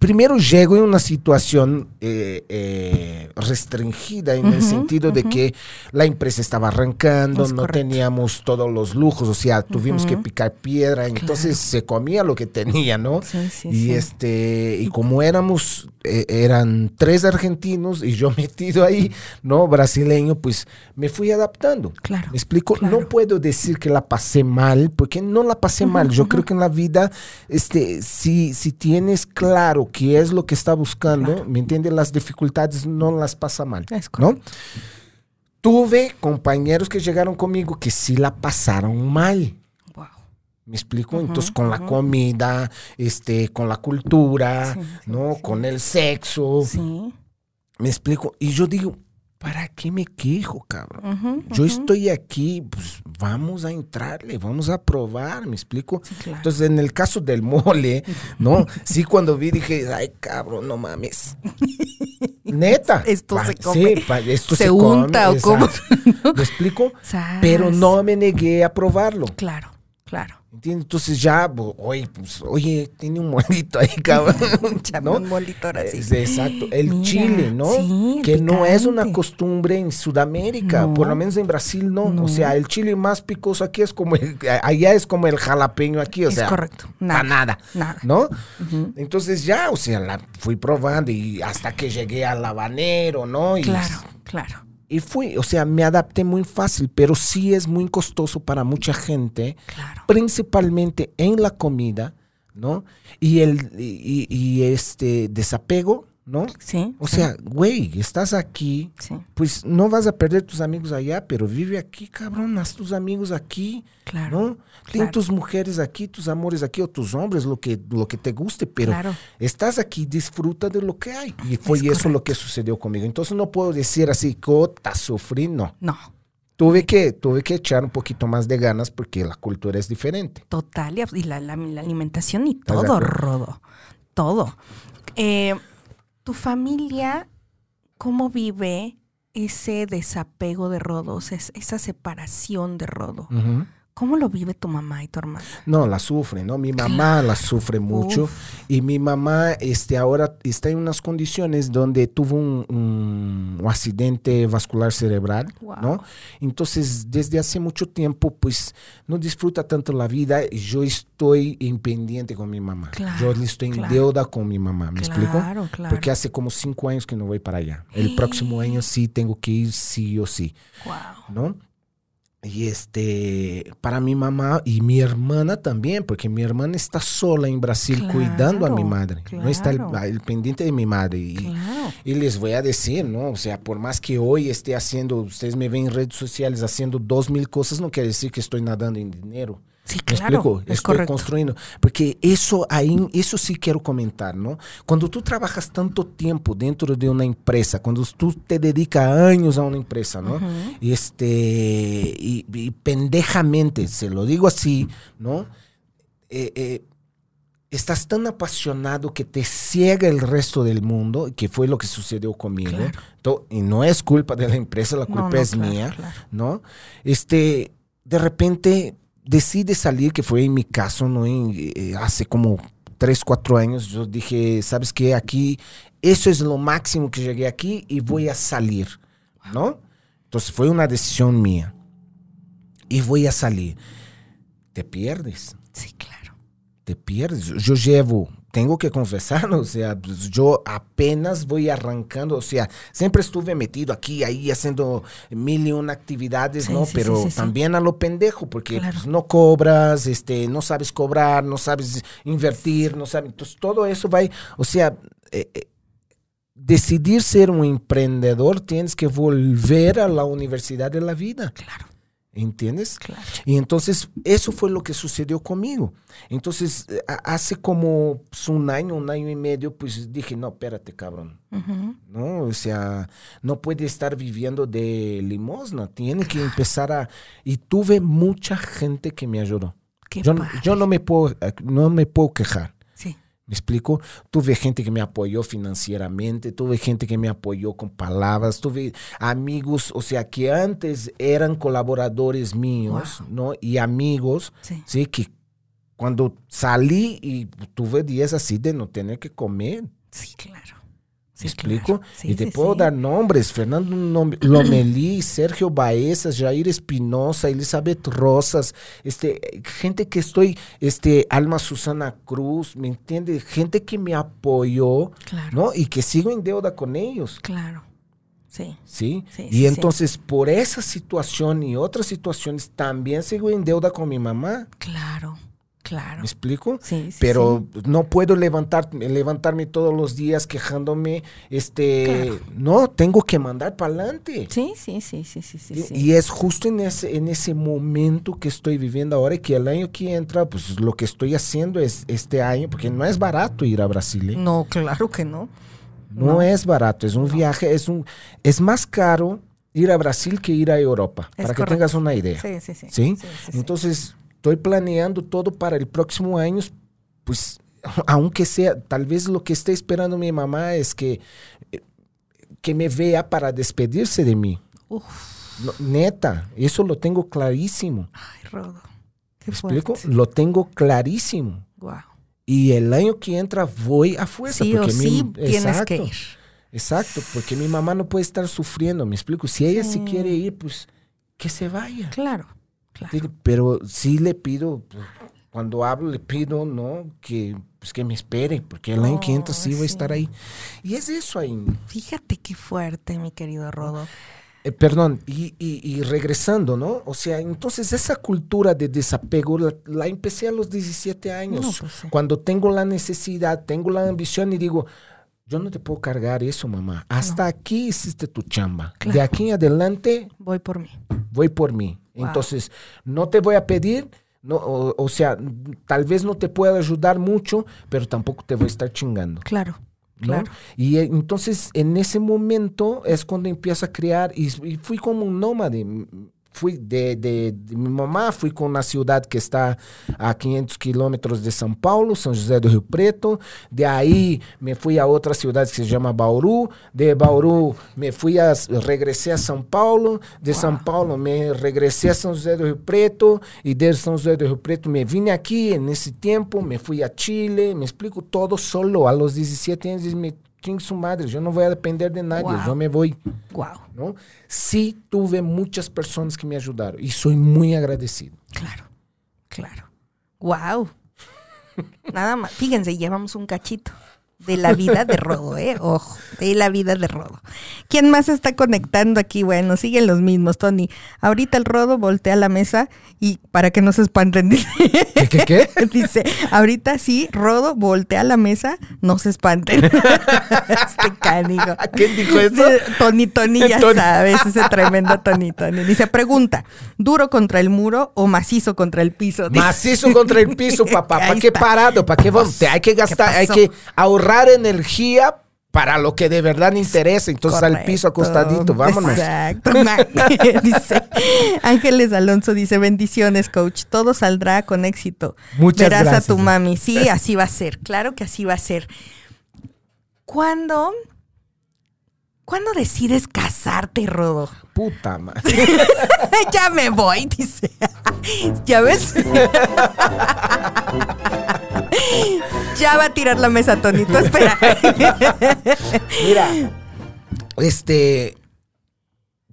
Speaker 2: primero llego en una situación eh, eh, restringida en uh -huh, el sentido uh -huh. de que la empresa estaba arrancando, es no correcto. teníamos todos los lujos, o sea, tuvimos uh -huh. que picar piedra, entonces se comía lo que tenía, ¿no?
Speaker 1: Sí, sí,
Speaker 2: y
Speaker 1: sí.
Speaker 2: este y como éramos eh, eran tres argentinos y yo <laughs> metido ahí, ¿no? Brasileño, pues me fui adaptando.
Speaker 1: Claro.
Speaker 2: ¿Me explico?
Speaker 1: Claro.
Speaker 2: No puedo decir que la pasé mal, porque no la pasé mal. Yo creo que en la vida, este, si, si tienes claro qué es lo que está buscando, claro. ¿me entiendes? Las dificultades no las pasa mal,
Speaker 1: es
Speaker 2: ¿no? Tuve compañeros que llegaron conmigo que sí la pasaron mal.
Speaker 1: Wow.
Speaker 2: ¿Me explico? Uh -huh, Entonces, con uh -huh. la comida, este, con la cultura, sí, ¿no? Sí, con el sexo.
Speaker 1: Sí.
Speaker 2: ¿Me explico? Y yo digo, ¿para qué me quejo, cabrón? Uh -huh, yo estoy aquí, pues vamos a entrarle, vamos a probar, ¿me explico?
Speaker 1: Sí, claro.
Speaker 2: Entonces, en el caso del mole, ¿no? sí, cuando vi dije, ay, cabrón, no mames. <laughs> Neta.
Speaker 1: Esto pa, se come.
Speaker 2: Sí, pa, esto
Speaker 1: se,
Speaker 2: se
Speaker 1: unta
Speaker 2: come,
Speaker 1: o cómo.
Speaker 2: ¿Me explico? <laughs> Pero no me negué a probarlo.
Speaker 1: Claro, claro.
Speaker 2: ¿Entiendes? Entonces ya, oye, pues, oye, tiene un molito ahí, <laughs> cabrón.
Speaker 1: ¿no? Un molito ahora sí.
Speaker 2: Exacto. El
Speaker 1: Mira,
Speaker 2: chile, ¿no?
Speaker 1: Sí,
Speaker 2: que
Speaker 1: picante.
Speaker 2: no es una costumbre en Sudamérica,
Speaker 1: no.
Speaker 2: por lo menos en Brasil no.
Speaker 1: no.
Speaker 2: O sea, el chile más picoso aquí es como, el, allá es como el jalapeño aquí, o
Speaker 1: es
Speaker 2: sea.
Speaker 1: correcto.
Speaker 2: Nada. nada.
Speaker 1: Nada.
Speaker 2: ¿No? Uh -huh. Entonces ya, o sea, la fui probando y hasta que llegué al habanero, ¿no? Y
Speaker 1: claro, claro.
Speaker 2: Y fui, o sea, me adapté muy fácil, pero sí es muy costoso para mucha gente,
Speaker 1: claro.
Speaker 2: principalmente en la comida, ¿no? Y el y, y este desapego, ¿no?
Speaker 1: Sí.
Speaker 2: O
Speaker 1: sí.
Speaker 2: sea, güey, estás aquí,
Speaker 1: sí.
Speaker 2: pues no vas a perder tus amigos allá, pero vive aquí, cabrón, haz tus amigos aquí,
Speaker 1: claro,
Speaker 2: ¿no? Ten
Speaker 1: claro.
Speaker 2: tus mujeres aquí, tus amores aquí, o tus hombres, lo que, lo que te guste, pero
Speaker 1: claro.
Speaker 2: estás aquí, disfruta de lo que hay. Y fue es eso lo que sucedió conmigo. Entonces no puedo decir así, cota, sufrí, no.
Speaker 1: No.
Speaker 2: Tuve que, tuve que echar un poquito más de ganas porque la cultura es diferente.
Speaker 1: Total, y la, la, la alimentación y todo, Rodo. Todo. Eh, ¿Tu familia cómo vive ese desapego de rodos, esa separación de rodo? ¿Cómo lo vive tu mamá y tu hermana?
Speaker 2: No, la sufre, ¿no? Mi mamá la sufre mucho Uf. y mi mamá este, ahora está en unas condiciones donde tuvo un, un, un accidente vascular cerebral, wow. ¿no? Entonces, desde hace mucho tiempo, pues, no disfruta tanto la vida y yo estoy en pendiente con mi mamá.
Speaker 1: Claro,
Speaker 2: yo estoy en
Speaker 1: claro.
Speaker 2: deuda con mi mamá, ¿me
Speaker 1: claro,
Speaker 2: explico?
Speaker 1: Claro.
Speaker 2: Porque hace como cinco años que no voy para allá. El próximo año sí tengo que ir sí o sí,
Speaker 1: wow.
Speaker 2: ¿no? Y este, para mi mamá y mi hermana también, porque mi hermana está sola en Brasil
Speaker 1: claro,
Speaker 2: cuidando a mi madre.
Speaker 1: Claro.
Speaker 2: No está el, el, pendiente de mi madre. Y,
Speaker 1: claro.
Speaker 2: y, les voy a decir, ¿no? O sea, por más que hoy esté haciendo, ustedes me ven en redes sociales haciendo dos mil cosas, no quiere decir que estoy nadando en dinero.
Speaker 1: Sí,
Speaker 2: ¿Me
Speaker 1: claro,
Speaker 2: explico?
Speaker 1: es
Speaker 2: Estoy
Speaker 1: correcto.
Speaker 2: construyendo. Porque eso ahí, eso sí quiero comentar, ¿no? Cuando tú trabajas tanto tiempo dentro de una empresa, cuando tú te dedicas años a una empresa, ¿no? Este, y, y pendejamente, se lo digo así, ¿no? Eh, eh, estás tan apasionado que te ciega el resto del mundo, que fue lo que sucedió conmigo.
Speaker 1: Claro.
Speaker 2: To- y no es culpa de la empresa, la
Speaker 1: No,
Speaker 2: culpa
Speaker 1: no,
Speaker 2: es
Speaker 1: claro,
Speaker 2: mía,
Speaker 1: claro.
Speaker 2: ¿no? Este, de repente decide salir, que fue en mi caso, ¿no? En, eh, hace como tres, cuatro años, yo dije, ¿sabes qué? Aquí, eso es lo máximo que llegué aquí y voy a salir, ¿no? Entonces fue una decisión mía. Y voy a salir. Te pierdes
Speaker 1: Sí, claro.
Speaker 2: te pierdes. Yo, yo llevo, tengo que confesar, <laughs> o sea, pues, yo apenas voy arrancando, o sea, siempre estuve metido aquí, ahí, haciendo mil y una actividades,
Speaker 1: Sí,
Speaker 2: ¿no?
Speaker 1: sí,
Speaker 2: Pero
Speaker 1: sí,
Speaker 2: también a lo pendejo, porque
Speaker 1: Claro.
Speaker 2: pues, no cobras, este, no sabes cobrar, no sabes invertir, no sabes, entonces todo eso va, o sea, eh, eh, decidir ser un emprendedor, tienes que volver a la universidad de la vida.
Speaker 1: Claro,
Speaker 2: ¿Entiendes?
Speaker 1: claro.
Speaker 2: Y entonces eso fue lo que sucedió conmigo. Entonces, hace como pues, un año, un año y medio, pues dije, no, espérate, cabrón. ¿no? O sea, no puede estar viviendo de limosna, tiene que empezar a... Y tuve mucha gente que me ayudó.
Speaker 1: Qué
Speaker 2: Yo,
Speaker 1: padre.
Speaker 2: yo no, me puedo, eh, no me puedo quejar. ¿Me explico? Tuve gente que me apoyó financieramente, tuve gente que me apoyó con palabras, tuve amigos, o sea, que antes eran colaboradores míos, ¿no? Y amigos,
Speaker 1: sí.
Speaker 2: ¿sí? Que cuando salí y tuve días así de no tener que comer.
Speaker 1: Sí, claro.
Speaker 2: ¿Me
Speaker 1: Sí,
Speaker 2: explico?
Speaker 1: claro. Sí,
Speaker 2: y te
Speaker 1: sí,
Speaker 2: puedo
Speaker 1: sí.
Speaker 2: dar nombres, Fernando <clears throat> Lomelí, Sergio Baezas, Jair Espinosa, Elizabeth Rosas, este, gente que estoy, este, Alma Susana Cruz, ¿me entiendes? Gente que me apoyó,
Speaker 1: Claro,
Speaker 2: ¿no? Y que sigo en deuda con ellos.
Speaker 1: claro. Sí,
Speaker 2: ¿Sí? Y entonces, por esa situación y otras situaciones, también sigo en deuda con mi mamá.
Speaker 1: claro, claro.
Speaker 2: ¿Me explico?
Speaker 1: Sí, sí,
Speaker 2: pero no puedo levantar, levantarme todos los días quejándome, este,
Speaker 1: Claro.
Speaker 2: no, tengo que mandar para adelante.
Speaker 1: Sí, sí, sí, sí, sí, sí.
Speaker 2: Y,
Speaker 1: sí.
Speaker 2: y es justo en ese, en ese momento que estoy viviendo ahora y que el año que entra, pues lo que estoy haciendo es este año, porque no es barato ir a Brasil, ¿eh?
Speaker 1: No, claro que no.
Speaker 2: no,
Speaker 1: no.
Speaker 2: es barato, es un viaje, es un, es más caro ir a Brasil que ir a Europa,
Speaker 1: Es
Speaker 2: para que tengas una idea.
Speaker 1: Sí, sí, sí.
Speaker 2: ¿Sí?
Speaker 1: sí, sí, sí.
Speaker 2: Entonces, estoy planeando todo para el próximo año, pues, <laughs> aunque sea, tal vez lo que esté esperando mi mamá es que, eh, que me vea para despedirse de mí. No, neta, eso lo tengo clarísimo.
Speaker 1: ay, Rodo. Qué
Speaker 2: ¿Me explico? Lo tengo clarísimo.
Speaker 1: Wow.
Speaker 2: Y el año que entra voy a fuerza.
Speaker 1: Sí o
Speaker 2: porque mi-
Speaker 1: sí tienes
Speaker 2: Exacto,
Speaker 1: que ir.
Speaker 2: Exacto, porque mi mamá no puede estar sufriendo, me explico. Si ella sí
Speaker 1: Sí.
Speaker 2: quiere ir, pues que se vaya.
Speaker 1: Claro, claro.
Speaker 2: Sí, Pero sí le pido, pues, cuando hablo le pido, ¿no? Que, pues, que me espere, porque el año que entra sí voy a
Speaker 1: sí.
Speaker 2: estar ahí. Y es eso ahí.
Speaker 1: Fíjate qué fuerte, mi querido Rodo.
Speaker 2: Eh, perdón, y, y- y regresando, ¿no? O sea, entonces esa cultura de desapego la, la empecé a los 17 años,
Speaker 1: No, pues sí.
Speaker 2: cuando tengo la necesidad, tengo la ambición y digo, yo no te puedo cargar eso, mamá. Hasta aquí hiciste tu chamba. De
Speaker 1: Claro.
Speaker 2: aquí en adelante
Speaker 1: Voy por mí.
Speaker 2: voy por mí.
Speaker 1: Wow.
Speaker 2: Entonces, no te voy a pedir, no, o, o sea, tal vez no te pueda ayudar mucho, pero tampoco te voy a estar chingando.
Speaker 1: Claro,
Speaker 2: ¿no?
Speaker 1: claro.
Speaker 2: Y eh, entonces en ese momento es cuando empiezo a crear y, y fui como un nómade. Fui de, de- de mi mamá, fui con una ciudad que está a 500 kilómetros de São Paulo, São José do Rio Preto. De ahí me fui a otra ciudad que se llama Bauru. De Bauru me fui a, regresé a São Paulo. De São Paulo me regresé a São José do Rio Preto. Y de São José do Rio Preto me vine aquí en ese tiempo. Me fui a Chile. Me explico todo solo a los 17 años. Y me chingue su madre, yo no voy a depender de nadie,
Speaker 1: Wow.
Speaker 2: yo me voy.
Speaker 1: Wow.
Speaker 2: ¿no? Sí tuve muchas personas que me ayudaron y soy muy agradecido.
Speaker 1: Claro, claro. Wow. Nada más. Fíjense, llevamos un cachito. De la vida de Rodo, ¿eh? Ojo, de la vida de Rodo. ¿Quién más está conectando aquí? Bueno, siguen los mismos, Tony. Ahorita el Rodo voltea la mesa y para que no se espanten, <laughs> dice.
Speaker 2: ¿Qué, qué, qué?
Speaker 1: Dice, ahorita sí, Rodo voltea la mesa, no se espanten. <laughs> este canigo.
Speaker 2: ¿Quién dijo eso?
Speaker 1: Tony, Tony, ya
Speaker 2: Tony.
Speaker 1: sabes, ese tremendo Tony, Tony. Dice, pregunta, ¿duro contra el muro o macizo contra el piso?
Speaker 2: Macizo contra el piso, papá. <laughs> ¿Para qué parado? ¿Para qué? Te- Hay que gastar, hay que ahorrar energía para lo que de verdad interesa. Entonces al piso acostadito, vámonos.
Speaker 1: Exacto. <laughs> dice Ángeles Alonso dice bendiciones, coach. Todo saldrá con éxito.
Speaker 2: Muchas
Speaker 1: Verás
Speaker 2: gracias.
Speaker 1: a tu mami. Sí, <laughs> así va a ser. Claro que así va a ser. ¿Cuándo? ¿Cuándo decides casarte, Rodo?
Speaker 2: Puta madre. <laughs>
Speaker 1: ya me voy, dice. ¿Ya ves? <laughs> ya va a tirar la mesa, Tonito. Espera. <laughs>
Speaker 2: Mira, este,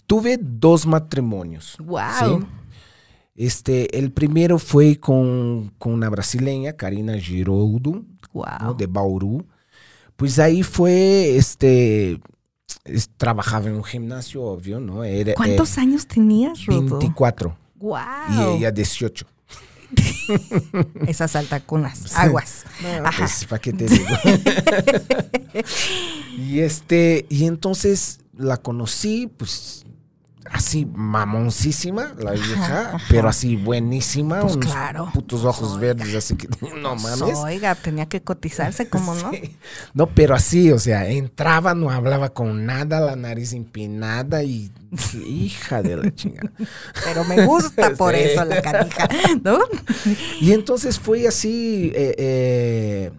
Speaker 2: tuve dos matrimonios.
Speaker 1: Wow.
Speaker 2: ¿sí? Este, el primero fue con, con una brasileña, Karina Giroldo,
Speaker 1: Wow.
Speaker 2: ¿no? de Bauru. Pues ahí fue, este, es- trabajaba en un gimnasio, obvio, ¿no? Era,
Speaker 1: ¿Cuántos
Speaker 2: eh,
Speaker 1: años tenías, Rodo?
Speaker 2: 24
Speaker 1: Wow.
Speaker 2: y ella 18. <laughs>
Speaker 1: Esas altacunas, aguas. Ajá.
Speaker 2: Pues, ¿para qué te digo? <laughs> y este, y entonces la conocí, pues, así mamoncísima, la vieja,
Speaker 1: ajá.
Speaker 2: pero así buenísima,
Speaker 1: Pues
Speaker 2: unos
Speaker 1: claro.
Speaker 2: putos ojos
Speaker 1: Oiga.
Speaker 2: verdes, así que <laughs> no mames.
Speaker 1: Oiga, tenía que cotizarse, ¿cómo no? <laughs>
Speaker 2: Sí. No, pero así, o sea, entraba, no hablaba con nada, la nariz empinada y hija de la chingada. <laughs>
Speaker 1: Pero me gusta por
Speaker 2: Sí.
Speaker 1: eso la canija, ¿no?
Speaker 2: Y entonces fue así, eh, eh,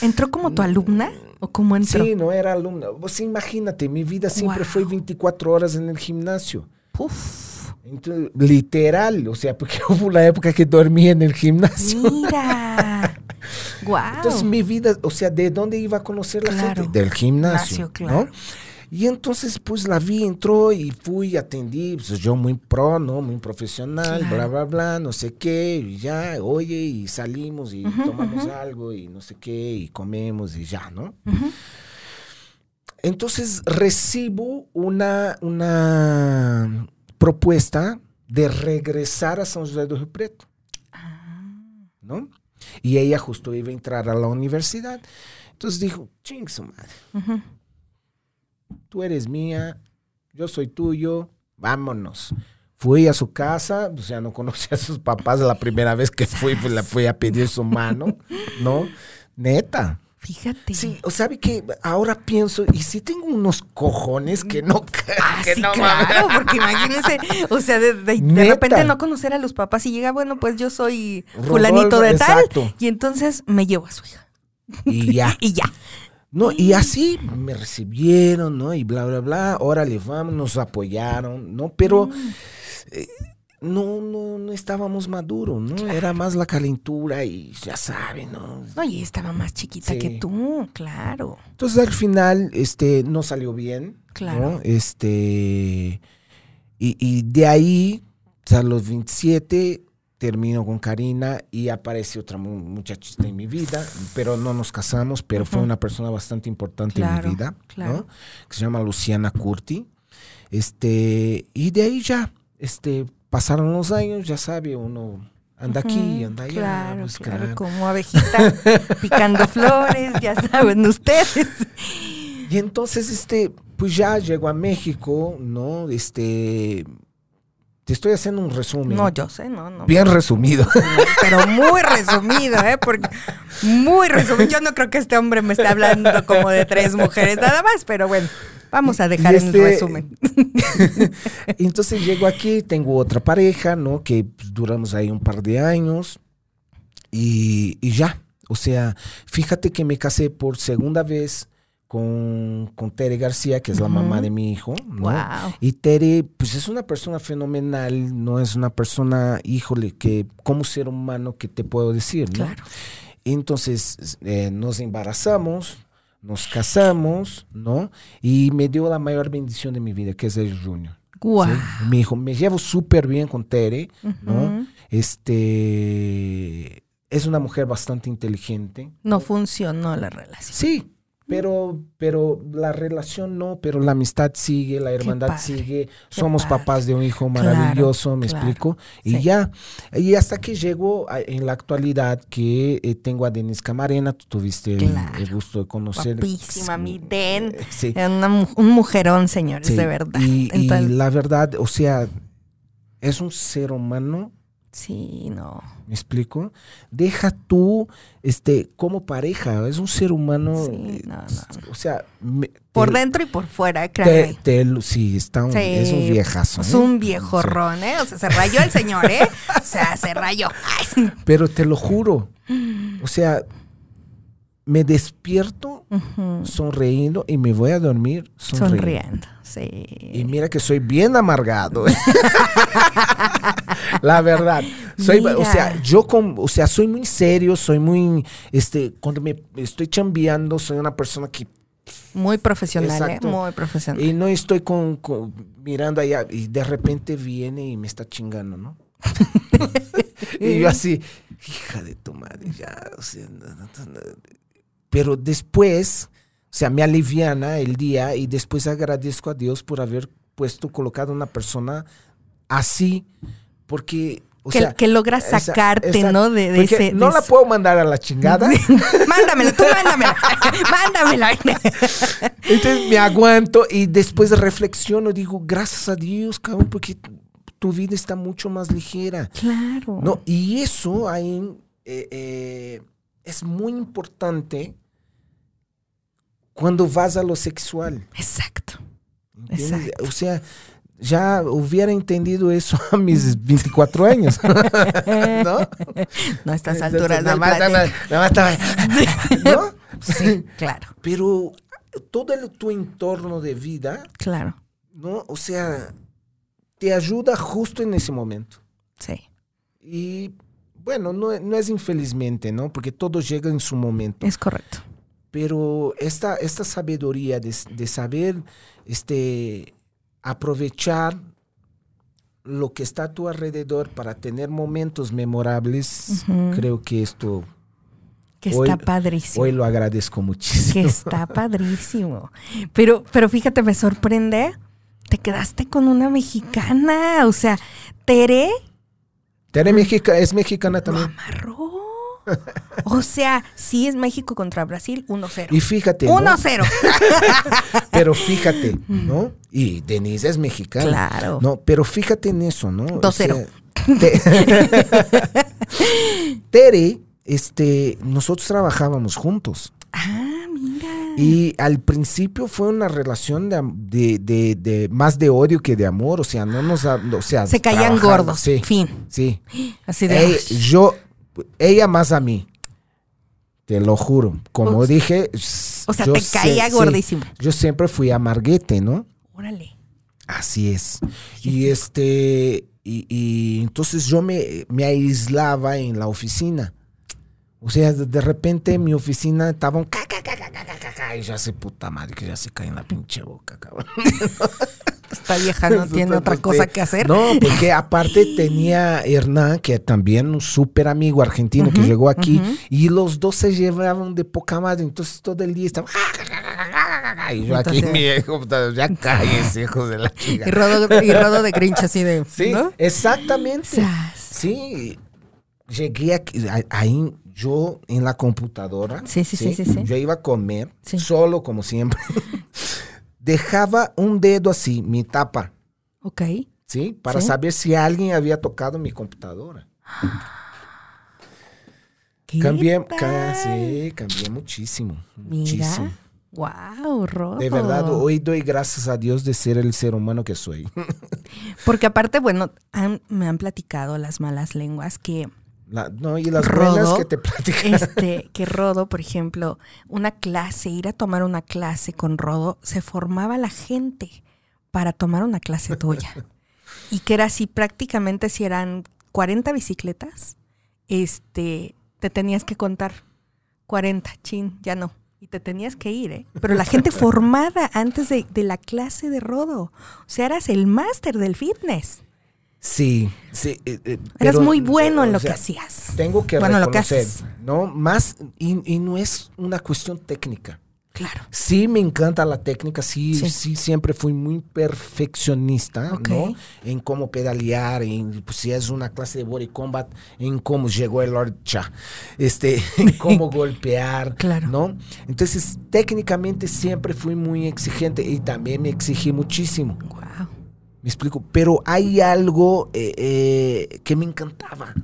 Speaker 1: ¿Entró como tu alumna o cómo entró?
Speaker 2: Sí, no era alumna. Pues imagínate, mi vida siempre fue
Speaker 1: Wow.
Speaker 2: 24 horas en el gimnasio.
Speaker 1: Uf,
Speaker 2: Entonces, literal, o sea, porque <laughs> hubo una época que dormía en el gimnasio.
Speaker 1: mira. <laughs> Guau.
Speaker 2: Entonces mi vida, o sea, ¿de dónde iba a conocer la
Speaker 1: Claro.
Speaker 2: gente? Del gimnasio,
Speaker 1: Gimnasio, claro.
Speaker 2: ¿no? Y entonces, pues la vi, entró y fui, atendí, pues yo muy pro, ¿no? Muy profesional,
Speaker 1: Claro.
Speaker 2: bla, bla, bla, no sé qué, y ya, oye, y salimos y tomamos algo y no sé qué, y comemos y ya, ¿no?
Speaker 1: Ujú.
Speaker 2: Entonces recibo una, una propuesta de regresar a San José do Rio Preto,
Speaker 1: Ah,
Speaker 2: ¿no? Y ella justo iba a entrar a la universidad. Entonces dijo, ching su madre. Tú eres mía, yo soy tuyo, vámonos. Fui a su casa, o sea, no conocí a sus papás la primera vez que fui, pues le fui a pedir su mano, ¿no? Neta.
Speaker 1: Fíjate.
Speaker 2: Sí, o sabe que ahora pienso, y si tengo unos cojones que no,
Speaker 1: Ah, <laughs>
Speaker 2: que
Speaker 1: sí,
Speaker 2: no
Speaker 1: claro,
Speaker 2: mames.
Speaker 1: porque imagínense, o sea, de, de- de
Speaker 2: Neta.
Speaker 1: repente no conocer a los papás y llega, bueno, pues yo soy
Speaker 2: Rodolfo,
Speaker 1: fulanito de
Speaker 2: exacto.
Speaker 1: tal, y entonces me llevo a su hija.
Speaker 2: Y ya. <laughs>
Speaker 1: Y ya.
Speaker 2: No, y así me recibieron, ¿no? Y bla, bla, bla. Órale, vamos, nos apoyaron, ¿no? Pero
Speaker 1: Mm.
Speaker 2: eh, no, no, no estábamos maduros, ¿no? Era más la calentura y ya saben, ¿no?
Speaker 1: No, y estaba más chiquita
Speaker 2: Sí.
Speaker 1: que tú, claro.
Speaker 2: Entonces al final, este, no salió bien.
Speaker 1: Claro.
Speaker 2: ¿no? Este, y, y de ahí, o sea, los 27, termino con Karina y aparece otra mu- muchachita en mi vida, pero no nos casamos, pero fue una persona bastante importante
Speaker 1: Claro,
Speaker 2: en mi vida,
Speaker 1: claro.
Speaker 2: ¿no? Que se llama Luciana Curti. Este, y de ahí ya, este, pasaron los años, ya sabe, uno anda aquí, anda allá.
Speaker 1: Claro,
Speaker 2: pues,
Speaker 1: claro,
Speaker 2: claro.
Speaker 1: como abejita picando <laughs> flores, ya saben ustedes.
Speaker 2: Y entonces, este, pues ya llego a México, ¿no? Este, te estoy haciendo un resumen.
Speaker 1: No, yo sé, no, no.
Speaker 2: Bien resumido.
Speaker 1: Pero muy resumido, ¿eh? Porque muy resumido. Yo no creo que este hombre me esté hablando como de tres mujeres nada más, pero bueno, vamos a dejar
Speaker 2: Y
Speaker 1: en el
Speaker 2: este-
Speaker 1: resumen. <laughs>
Speaker 2: entonces llego aquí, tengo otra pareja, ¿no? Que duramos ahí un par de años y, y ya. O sea, fíjate que me casé por segunda vez con, con Tere García, que es la mamá de mi hijo, ¿no?
Speaker 1: Wow.
Speaker 2: Y Tere, pues es una persona fenomenal, no es una persona, híjole, que como ser humano, que te puedo decir, no?
Speaker 1: Claro.
Speaker 2: Entonces eh, nos embarazamos, nos casamos, ¿no? Y me dio la mayor bendición de mi vida, que es el Junior.
Speaker 1: Wow.
Speaker 2: ¿sí? Me dijo, me llevo súper bien con Tere, ¿no? Este, es una mujer bastante inteligente.
Speaker 1: No funcionó la relación.
Speaker 2: Sí, pero, pero la relación no, pero la amistad sigue, la hermandad sigue. Somos
Speaker 1: padre.
Speaker 2: papás de un hijo
Speaker 1: Claro,
Speaker 2: maravilloso, me
Speaker 1: claro,
Speaker 2: explico. Y
Speaker 1: sí.
Speaker 2: ya, y hasta que llegó a- en la actualidad que eh, tengo a Denise Camarena, tú tuviste el- el,
Speaker 1: Claro.
Speaker 2: gusto de conocer.
Speaker 1: Guapísima, mi Den.
Speaker 2: Sí.
Speaker 1: Una un mujerón, señores, de verdad.
Speaker 2: Y, la verdad, o sea, es un ser humano
Speaker 1: sí, no.
Speaker 2: ¿Me explico? Deja tú, este, como pareja, es un ser humano,
Speaker 1: Sí,
Speaker 2: eh,
Speaker 1: no, no,
Speaker 2: o sea, me-
Speaker 1: Por
Speaker 2: te-
Speaker 1: dentro y por fuera,
Speaker 2: te,
Speaker 1: créanme.
Speaker 2: te- sí, está un,
Speaker 1: Sí,
Speaker 2: es un viejazo.
Speaker 1: Es
Speaker 2: ¿eh?
Speaker 1: un viejorrón, ¿eh? O sea, se rayó el señor, ¿eh? O sea, se rayó. Ay. <laughs>
Speaker 2: Pero te lo juro, o sea, me despierto
Speaker 1: Ujú.
Speaker 2: sonriendo y me voy a dormir sonriendo.
Speaker 1: Sonriendo,
Speaker 2: Y
Speaker 1: sí.
Speaker 2: mira que soy bien amargado. ¿eh? <laughs> La verdad. Soy, o sea, yo con, o sea, soy muy serio, soy muy, este, cuando me estoy chambeando, soy una persona que
Speaker 1: Muy profesional. ¿eh? Muy profesional.
Speaker 2: Y no estoy con, con- mirando allá y de repente viene y me está chingando, ¿no? <laughs> y yo así, hija de tu madre, ya. o sea, no, no, no". Pero después, o sea, me aliviana el día y después agradezco a Dios por haber puesto, colocado una persona así, porque, o
Speaker 1: que,
Speaker 2: sea...
Speaker 1: que logra
Speaker 2: esa-
Speaker 1: sacarte, ¿no? De, de ese.
Speaker 2: no
Speaker 1: de
Speaker 2: la puedo mandar a la chingada. <laughs>
Speaker 1: mándamela, tú mándamela. <laughs> mándamela.
Speaker 2: Entonces me aguanto y después reflexiono, digo, gracias a Dios, cabrón, porque tu- tu vida está mucho más ligera.
Speaker 1: claro.
Speaker 2: No, y eso ahí eh, eh, es muy importante cuando vas a lo sexual.
Speaker 1: Exacto.
Speaker 2: O sea, ya hubiera entendido eso a mis 24 años. <laughs> ¿No? <laughs>
Speaker 1: No a estas alturas
Speaker 2: nada más, nada- nada más <laughs> ¿No?
Speaker 1: Sí, claro,
Speaker 2: Pero todo el- tu entorno de vida
Speaker 1: claro.
Speaker 2: ¿no? O sea, te ayuda justo en ese momento.
Speaker 1: Sí.
Speaker 2: Y bueno, no, no es infelizmente, ¿no? Porque todo llega en su momento.
Speaker 1: Es correcto.
Speaker 2: Pero esta, esta sabiduría de, de saber este, aprovechar lo que está a tu alrededor para tener momentos memorables, creo que esto
Speaker 1: Que
Speaker 2: Hoy-
Speaker 1: está padrísimo.
Speaker 2: hoy lo agradezco muchísimo.
Speaker 1: que está <laughs> padrísimo. Pero, pero fíjate, me sorprende. Te quedaste con una mexicana. O sea, Tere
Speaker 2: Tere Mexica, es mexicana
Speaker 1: lo
Speaker 2: también.
Speaker 1: amarró. O sea, sí es México contra Brasil, 1-0.
Speaker 2: Y fíjate, ¿no?
Speaker 1: 1-0. <laughs>
Speaker 2: Pero fíjate, <laughs> ¿no? Y Denise es mexicana.
Speaker 1: Claro.
Speaker 2: No, pero fíjate en eso, ¿no? O
Speaker 1: 2-0.
Speaker 2: sea, te- <laughs> Tere, este, nosotros trabajábamos juntos.
Speaker 1: Ah, mira.
Speaker 2: Y al principio fue una relación de, de, de- de- más de odio que de amor. O sea, no nos, o sea,
Speaker 1: Se caían gordos.
Speaker 2: Sí,
Speaker 1: Fin.
Speaker 2: sí. <gasps>
Speaker 1: Así de.
Speaker 2: Ey, yo, ella más a mí. Te lo juro. Como dije.
Speaker 1: O sea, te caía gordísimo.
Speaker 2: Yo siempre fui amarguete, ¿no?
Speaker 1: Órale.
Speaker 2: Así es. Y este. Y, entonces yo me, me aislaba en la oficina. O sea, de repente mi oficina estaba un caca, caca, caca, caca, y yo se puta madre, que ya se cae en la pinche boca, cabrón. <laughs>
Speaker 1: Esta vieja no <laughs> tiene otra cosa que hacer.
Speaker 2: No, porque aparte tenía Hernán, que también un súper amigo argentino que llegó aquí, y los dos se llevaban de poca madre, entonces todo el día estaban... Y yo aquí,
Speaker 1: Entonces-
Speaker 2: mi hijo, puta, ya cállese, <laughs> hijo de la
Speaker 1: Y
Speaker 2: chica.
Speaker 1: rodo, y rodo de Grinch así de.
Speaker 2: Sí,
Speaker 1: ¿no?
Speaker 2: exactamente.
Speaker 1: Sas.
Speaker 2: Sí, llegué aquí, ahí yo en la computadora.
Speaker 1: Sí, sí, sí, sí, sí.
Speaker 2: Yo iba a comer,
Speaker 1: Sí.
Speaker 2: solo como siempre. <laughs> Dejaba un dedo así, mi tapa,
Speaker 1: Ok.
Speaker 2: ¿sí? Para
Speaker 1: Sí.
Speaker 2: saber si alguien había tocado mi computadora. <gasps>
Speaker 1: ¿Qué
Speaker 2: Cambié, ca- sí, cambié muchísimo, muchísimo.
Speaker 1: Mira. Wow, Rodo.
Speaker 2: De verdad, hoy doy gracias a Dios de ser el ser humano que soy. <laughs>
Speaker 1: Porque aparte, bueno, han- me han platicado las malas lenguas que
Speaker 2: La- no, y las
Speaker 1: Rodo,
Speaker 2: que te <laughs> platican.
Speaker 1: este, que Rodo, por ejemplo, una clase, ir a tomar una clase con Rodo, se formaba la gente para tomar una clase tuya. <laughs> Y que era así, prácticamente si eran 40 bicicletas, este, te tenías que contar 40, chin, ya no. Y te tenías que ir, ¿eh? Pero la gente <laughs> formada antes de, de la clase de Rodo. O sea, eras el máster del fitness.
Speaker 2: Sí, sí. eh, eh,
Speaker 1: Eras
Speaker 2: pero,
Speaker 1: muy bueno en lo que hacías.
Speaker 2: Tengo que
Speaker 1: Bueno, lo que
Speaker 2: reconocer,
Speaker 1: haces.
Speaker 2: ¿no? Más, y, y no es una cuestión técnica.
Speaker 1: Claro.
Speaker 2: Sí, me encanta la técnica, sí,
Speaker 1: Sí.
Speaker 2: sí, siempre fui muy perfeccionista,
Speaker 1: Ok.
Speaker 2: ¿no? En cómo pedalear, en pues, si es una clase de body combat, en cómo llegó el Lord Cha, este, <laughs> en cómo <laughs> golpear,
Speaker 1: Claro.
Speaker 2: ¿no? Entonces, técnicamente siempre fui muy exigente y también me exigí muchísimo.
Speaker 1: Wow.
Speaker 2: Me explico, pero hay algo eh, eh, que me encantaba.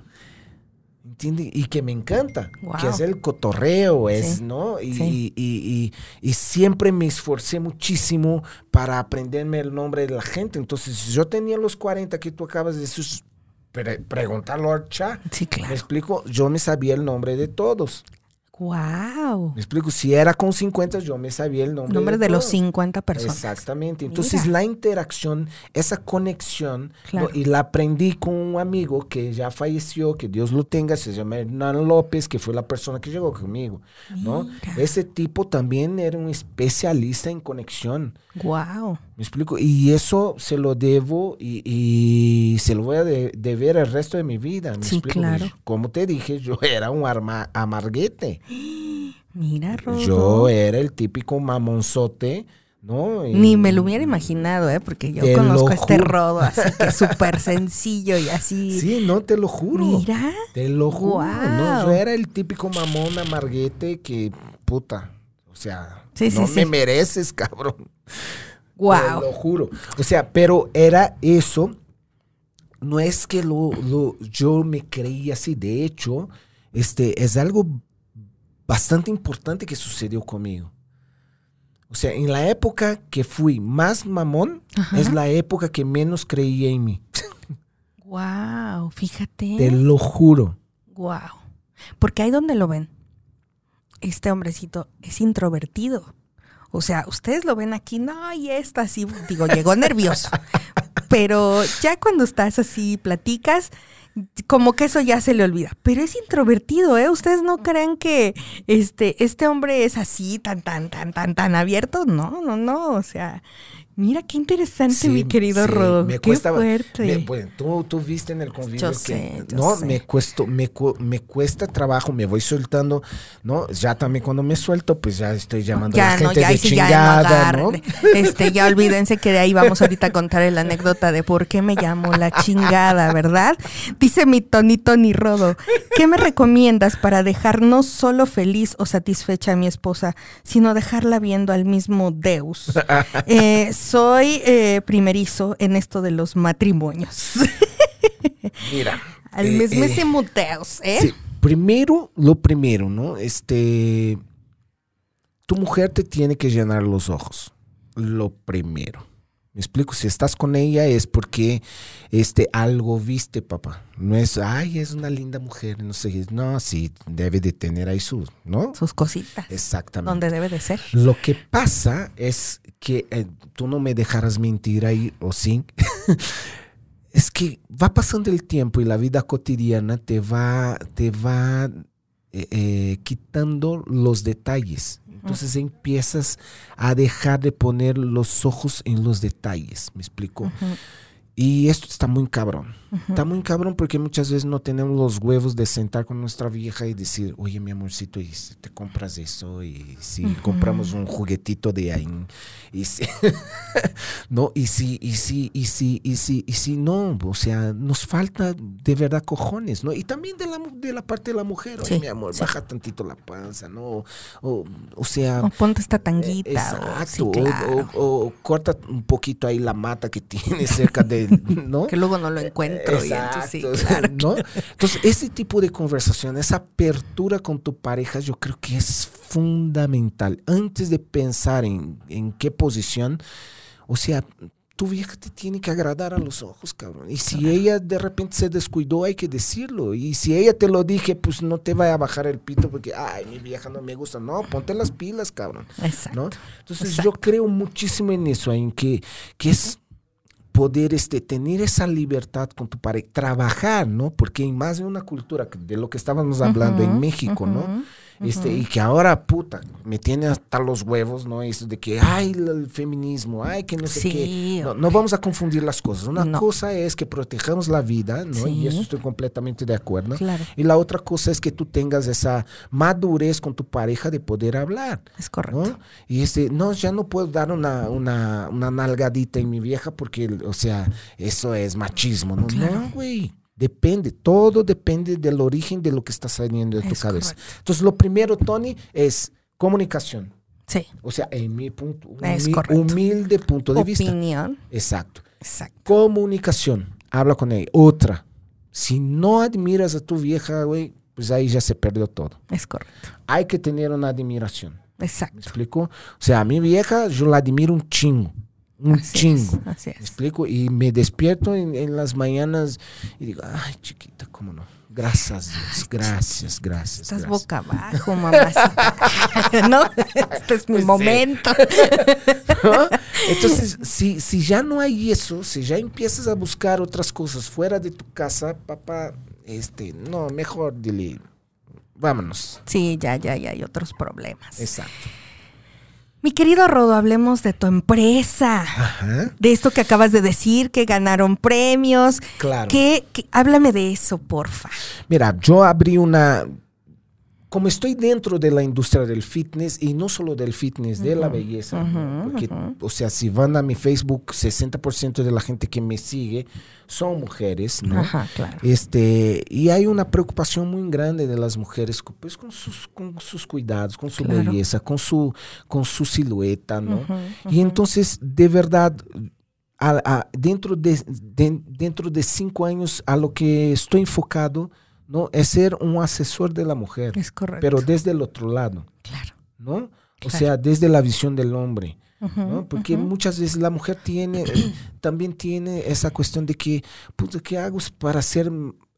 Speaker 2: ¿Entiendes? Y que me encanta,
Speaker 1: Wow.
Speaker 2: que es el cotorreo, es,
Speaker 1: Sí,
Speaker 2: ¿no? Y,
Speaker 1: sí.
Speaker 2: y- y- y siempre me esforcé muchísimo para aprenderme el nombre de la gente. Entonces, yo tenía los 40 que tú acabas de decir, pre preguntar Lord Cha.
Speaker 1: Sí,
Speaker 2: Me
Speaker 1: claro.
Speaker 2: explico, yo me sabía el nombre de todos.
Speaker 1: Wow.
Speaker 2: Me explico, si era con 50, yo me sabía el nombre,
Speaker 1: Nombre de los
Speaker 2: todos.
Speaker 1: 50 personas.
Speaker 2: Exactamente. Entonces
Speaker 1: Mira.
Speaker 2: la interacción, esa conexión,
Speaker 1: Claro.
Speaker 2: ¿no? y la aprendí con un amigo que ya falleció, que Dios lo tenga, se llama Hernán López, que fue la persona que llegó conmigo, ¿no? Ese tipo también era un especialista en conexión.
Speaker 1: Wow.
Speaker 2: ¿Me explico? Y eso se lo debo y, y se lo voy a de- deber el resto de mi vida. ¿me
Speaker 1: Sí,
Speaker 2: explico?
Speaker 1: claro.
Speaker 2: Como te dije, yo <laughs> era un arma amarguete. <gasps>
Speaker 1: Mira, Rodo.
Speaker 2: Yo era el típico mamonzote, ¿no? Y-
Speaker 1: Ni me lo hubiera imaginado, ¿eh? Porque yo conozco a este rodo, así que <laughs> súper sencillo y así.
Speaker 2: Sí, no, te lo juro.
Speaker 1: Mira.
Speaker 2: Te lo juro. No,
Speaker 1: Guau.
Speaker 2: yo era el típico mamón amarguete que, puta, o sea,
Speaker 1: Sí, sí,
Speaker 2: no me
Speaker 1: sí.
Speaker 2: mereces, <laughs> cabrón. Te lo juro. O sea, pero era eso. No es que lo, lo- yo me creía así. De hecho, este, es algo bastante importante que sucedió conmigo. O sea, en la época que fui más mamón,
Speaker 1: Ajá.
Speaker 2: es la época que menos creía en mí.
Speaker 1: Wow. Fíjate.
Speaker 2: Te lo juro.
Speaker 1: Wow. Porque ahí donde lo ven, este hombrecito es introvertido. O sea, ustedes lo ven aquí, no, y está así, digo, llegó nervioso. Pero ya cuando estás así, platicas, como que eso ya se le olvida. Pero es introvertido, ¿eh? Ustedes no creen que este, este hombre es así, tan, tan, tan, tan, tan abierto. No, no, no. O sea, mira qué interesante,
Speaker 2: Sí,
Speaker 1: mi querido
Speaker 2: sí,
Speaker 1: Rodo.
Speaker 2: me
Speaker 1: qué
Speaker 2: cuesta-
Speaker 1: fuerte.
Speaker 2: me- bueno, tú, tú viste en el convivio
Speaker 1: Yo
Speaker 2: que
Speaker 1: sé, yo
Speaker 2: no
Speaker 1: sé.
Speaker 2: me cuesta me, me cuesta trabajo, me voy soltando, no, ya también cuando me suelto, pues ya estoy llamando a la
Speaker 1: no,
Speaker 2: gente
Speaker 1: ya,
Speaker 2: de
Speaker 1: sí, ya no
Speaker 2: chingada.
Speaker 1: Este, ya olvídense que de ahí vamos ahorita a contar la anécdota de por qué me llamo la chingada, ¿verdad? Dice mi Tony Tony Rodo, ¿qué me recomiendas para dejar no solo feliz o satisfecha a mi esposa, sino dejarla viendo al mismo Deus? <laughs> Eh, soy eh, primerizo en esto de los matrimonios. <laughs>
Speaker 2: Mira,
Speaker 1: al
Speaker 2: eh,
Speaker 1: mismísimo Deus, ¿eh?
Speaker 2: sí, primero, lo primero, ¿no? Este, tu mujer te tiene que llenar los ojos, lo primero. Me explico, si estás con ella es porque este, algo viste, papá. No es, ay, es una linda mujer, no sé, no, sí, debe de tener ahí su, ¿no?
Speaker 1: Sus cositas.
Speaker 2: Exactamente.
Speaker 1: Donde debe de ser.
Speaker 2: Lo que pasa es que eh, tú no me dejarás mentir ahí, o sí. <laughs> es que va pasando el tiempo y la vida cotidiana te va, te va eh, eh, quitando los detalles. Entonces empiezas a dejar de poner los ojos en los detalles. ¿Me explico? Y esto está muy cabrón. Está muy cabrón porque muchas veces no tenemos los huevos de sentar con nuestra vieja y decir, oye, mi amorcito, y si te compras eso, y si compramos un juguetito de ahí, y si, <laughs> no, y si, y si, y si, y si, y si no, o sea, nos falta de verdad cojones, ¿no? Y también de la, de la parte de la mujer, oye,
Speaker 1: Sí,
Speaker 2: mi amor,
Speaker 1: sí.
Speaker 2: baja tantito la panza, ¿no? O, o sea...
Speaker 1: O ponte esta tanguita. o-
Speaker 2: Exacto,
Speaker 1: sí,
Speaker 2: o-
Speaker 1: claro.
Speaker 2: o, o corta un poquito ahí la mata que <laughs> tiene cerca de, ¿no?
Speaker 1: que luego no lo encuentro. Entonces, sí,
Speaker 2: Exacto,
Speaker 1: claro. <laughs>
Speaker 2: ¿no? Entonces, ese tipo de conversación, esa apertura con tu pareja, yo creo que es fundamental. Antes de pensar en, en qué posición, o sea, tu vieja te tiene que agradar a los ojos, cabrón. Y si ella de repente se descuidó, hay que decirlo. Y si ella te lo dije, pues no te vaya a bajar el pito porque, ay, mi vieja no me gusta. No, ponte las pilas, cabrón.
Speaker 1: Exacto.
Speaker 2: ¿no? Entonces
Speaker 1: Exacto.
Speaker 2: yo creo muchísimo en eso, en que, que es poder este, tener esa libertad con tu pareja, trabajar, ¿no? Porque en más de una cultura, de lo que estábamos hablando en México, ¿no? Este, y que ahora, puta, me tiene hasta los huevos, ¿no? Eso de que, ay, el feminismo, ay, que no sé
Speaker 1: Sí.
Speaker 2: qué. No, no vamos a confundir las cosas. Una
Speaker 1: No.
Speaker 2: cosa es que protejamos la vida, ¿no?
Speaker 1: Sí.
Speaker 2: Y eso estoy completamente de acuerdo.
Speaker 1: Claro.
Speaker 2: Y la otra cosa es que tú tengas esa madurez con tu pareja de poder hablar.
Speaker 1: Es correcto.
Speaker 2: ¿no? Y este, no, ya no puedo dar una, una, una nalgadita en mi vieja porque, o sea, eso es machismo, ¿no?
Speaker 1: Claro.
Speaker 2: No, güey. Depende, todo depende del origen de lo que está saliendo de tu
Speaker 1: Es
Speaker 2: cabeza.
Speaker 1: correcto.
Speaker 2: Entonces, lo primero, Tony, es comunicación.
Speaker 1: Sí.
Speaker 2: O sea, en mi punto,
Speaker 1: Es
Speaker 2: humi-
Speaker 1: correcto.
Speaker 2: humilde punto de vista.
Speaker 1: Opinión.
Speaker 2: Exacto.
Speaker 1: Exacto.
Speaker 2: Comunicación. Habla con ella. Otra. Si no admiras a tu vieja, güey, pues ahí ya se perdió todo.
Speaker 1: Es correcto.
Speaker 2: Hay que tener una admiración. ¿Me
Speaker 1: Exacto.
Speaker 2: explico? O sea, a mi vieja yo la admiro un chingo. Un
Speaker 1: Así es,
Speaker 2: chingo.
Speaker 1: así
Speaker 2: ¿Me
Speaker 1: es.
Speaker 2: explico? Y me despierto en, en las mañanas y digo, ay, chiquita, ¿cómo no? Gracias, Dios. Gracias, gracias.
Speaker 1: Estás
Speaker 2: gracias.
Speaker 1: boca abajo, mamacita. <laughs> ¿No? Este es mi
Speaker 2: Pues sí.
Speaker 1: momento. <laughs>
Speaker 2: ¿no? Entonces, si, si ya no hay eso, si ya empiezas a buscar otras cosas fuera de tu casa, papá, este, no, mejor dile, vámonos.
Speaker 1: Sí, ya, ya, ya hay otros problemas.
Speaker 2: Exacto.
Speaker 1: Mi querido Rodo, hablemos de tu empresa.
Speaker 2: Ajá.
Speaker 1: De esto que acabas de decir, que ganaron premios.
Speaker 2: Claro.
Speaker 1: Que, que- háblame de eso, porfa.
Speaker 2: Mira, yo abrí una. Como estoy dentro de la industria del fitness y no solo del fitness, de la belleza, ¿no? porque, o sea, si van a mi Facebook, 60% de la gente que me sigue son mujeres, ¿no?
Speaker 1: Ajá, claro.
Speaker 2: Este, y hay una preocupación muy grande de las mujeres pues, con, sus, con sus cuidados, con su
Speaker 1: Claro.
Speaker 2: belleza, con su, con su silueta, ¿no? Y entonces, de verdad, a- a- dentro, de, de- dentro de cinco años, a lo que estoy enfocado, ¿no? Es ser un asesor de la mujer,
Speaker 1: Es correcto.
Speaker 2: pero desde el otro lado,
Speaker 1: claro.
Speaker 2: ¿no? O
Speaker 1: Claro.
Speaker 2: sea, desde la visión del hombre. ¿no? Porque muchas veces la mujer tiene, eh, <clears throat> también tiene esa cuestión de que, puta, ¿qué hago para ser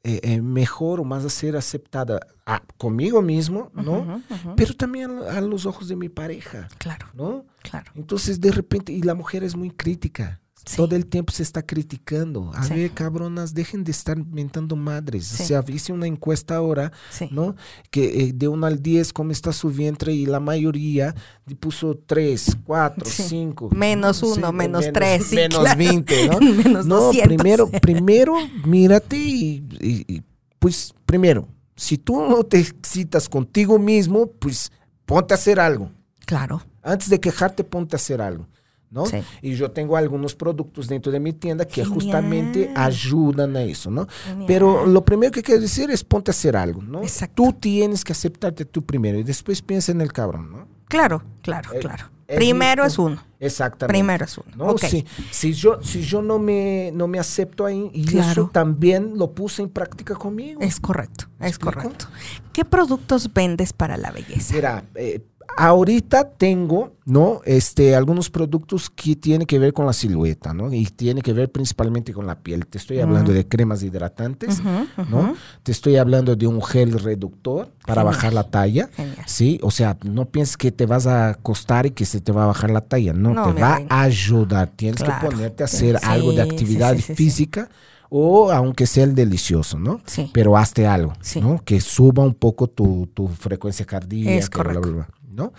Speaker 2: eh, eh, mejor o más a ser aceptada Ah, conmigo mismo, ¿no? Pero también a, a los ojos de mi pareja,
Speaker 1: Claro,
Speaker 2: ¿no?
Speaker 1: claro.
Speaker 2: Entonces, de repente, y la mujer es muy crítica.
Speaker 1: Sí.
Speaker 2: Todo el tiempo se está criticando. A
Speaker 1: Sí.
Speaker 2: ver, cabronas, dejen de estar mentando madres.
Speaker 1: Sí.
Speaker 2: O sea, hice una encuesta ahora,
Speaker 1: Sí.
Speaker 2: ¿no? Que eh, de 1 al 10, ¿cómo está su vientre? Y la mayoría puso 3, 4,
Speaker 1: Sí.
Speaker 2: 5.
Speaker 1: Menos uno, menos tres, sí, <laughs>
Speaker 2: menos
Speaker 1: claro.
Speaker 2: 20, ¿no? <laughs>
Speaker 1: Menos
Speaker 2: no,
Speaker 1: 200.
Speaker 2: primero, <laughs> primero, mírate y, y- y, pues, primero, si tú no te excitas contigo mismo, pues, ponte a hacer algo.
Speaker 1: Claro.
Speaker 2: Antes de quejarte, ponte a hacer algo. ¿No?
Speaker 1: Sí.
Speaker 2: Y yo tengo algunos productos dentro de mi tienda que
Speaker 1: Genial.
Speaker 2: justamente ayudan a eso, ¿no?
Speaker 1: Genial.
Speaker 2: Pero lo primero que quiero decir es ponte a hacer algo, ¿no?
Speaker 1: Exacto.
Speaker 2: Tú tienes que aceptarte tú primero y después piensa en el cabrón, ¿no?
Speaker 1: Claro, claro,
Speaker 2: Eh,
Speaker 1: claro.
Speaker 2: es
Speaker 1: Primero
Speaker 2: mi-
Speaker 1: es uno.
Speaker 2: Exactamente.
Speaker 1: Primero es uno.
Speaker 2: ¿no?
Speaker 1: Ok.
Speaker 2: Si, si yo, si yo no me, no me acepto ahí, y
Speaker 1: Claro.
Speaker 2: eso también lo puse en práctica conmigo.
Speaker 1: Es correcto, es
Speaker 2: explico?
Speaker 1: correcto. ¿Qué productos vendes para la belleza?
Speaker 2: Mira, eh, ahorita tengo, ¿no? Este, algunos productos que tienen que ver con la silueta, ¿no? Y tiene que ver principalmente con la piel. Te estoy hablando de cremas hidratantes, ¿no? Te estoy hablando de un gel reductor para
Speaker 1: Genial.
Speaker 2: bajar la talla.
Speaker 1: Genial.
Speaker 2: Sí, o sea, no pienses que te vas a acostar y que se te va a bajar la talla. No,
Speaker 1: No,
Speaker 2: te va a ayudar. Tienes
Speaker 1: Claro.
Speaker 2: que ponerte a
Speaker 1: Sí,
Speaker 2: hacer algo de actividad
Speaker 1: sí, sí,
Speaker 2: física o aunque sea el delicioso, ¿no?
Speaker 1: Sí.
Speaker 2: Pero hazte algo,
Speaker 1: Sí.
Speaker 2: ¿no? Que suba un poco tu, tu frecuencia cardíaca.
Speaker 1: Es
Speaker 2: bla, bla,
Speaker 1: correcto.
Speaker 2: bla, ¿no?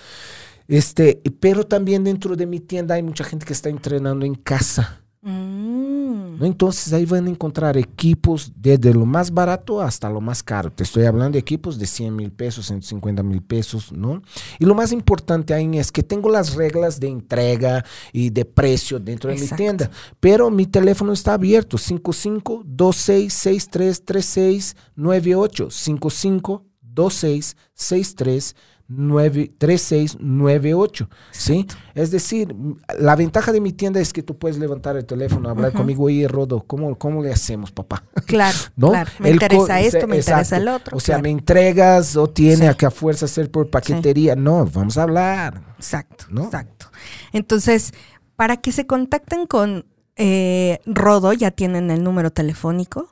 Speaker 2: Este, pero también dentro de mi tienda hay mucha gente que está entrenando en casa.
Speaker 1: Mm,
Speaker 2: ¿no? Entonces ahí van a encontrar equipos desde lo más barato hasta lo más caro. Te estoy hablando de equipos de 100 mil pesos, 150 mil pesos, ¿no? Y lo más importante ahí es que tengo las reglas de entrega y de precio dentro de mi tienda, pero mi teléfono está abierto, 55 2663 3698 55 2663 9, 3698, ¿sí? Es decir, la ventaja de mi tienda es que tú puedes levantar el teléfono, hablar conmigo, oye, Rodo, ¿cómo, ¿cómo le hacemos, papá? <laughs>
Speaker 1: claro,
Speaker 2: ¿No?
Speaker 1: claro. Me
Speaker 2: El
Speaker 1: interesa esto, me interesa el otro.
Speaker 2: O sea,
Speaker 1: claro.
Speaker 2: me entregas o tiene
Speaker 1: Sí.
Speaker 2: a que a fuerza hacer por paquetería. No, vamos a hablar.
Speaker 1: Exacto,
Speaker 2: ¿no?
Speaker 1: exacto. Entonces, para que se contacten con eh, Rodo, ya tienen el número telefónico,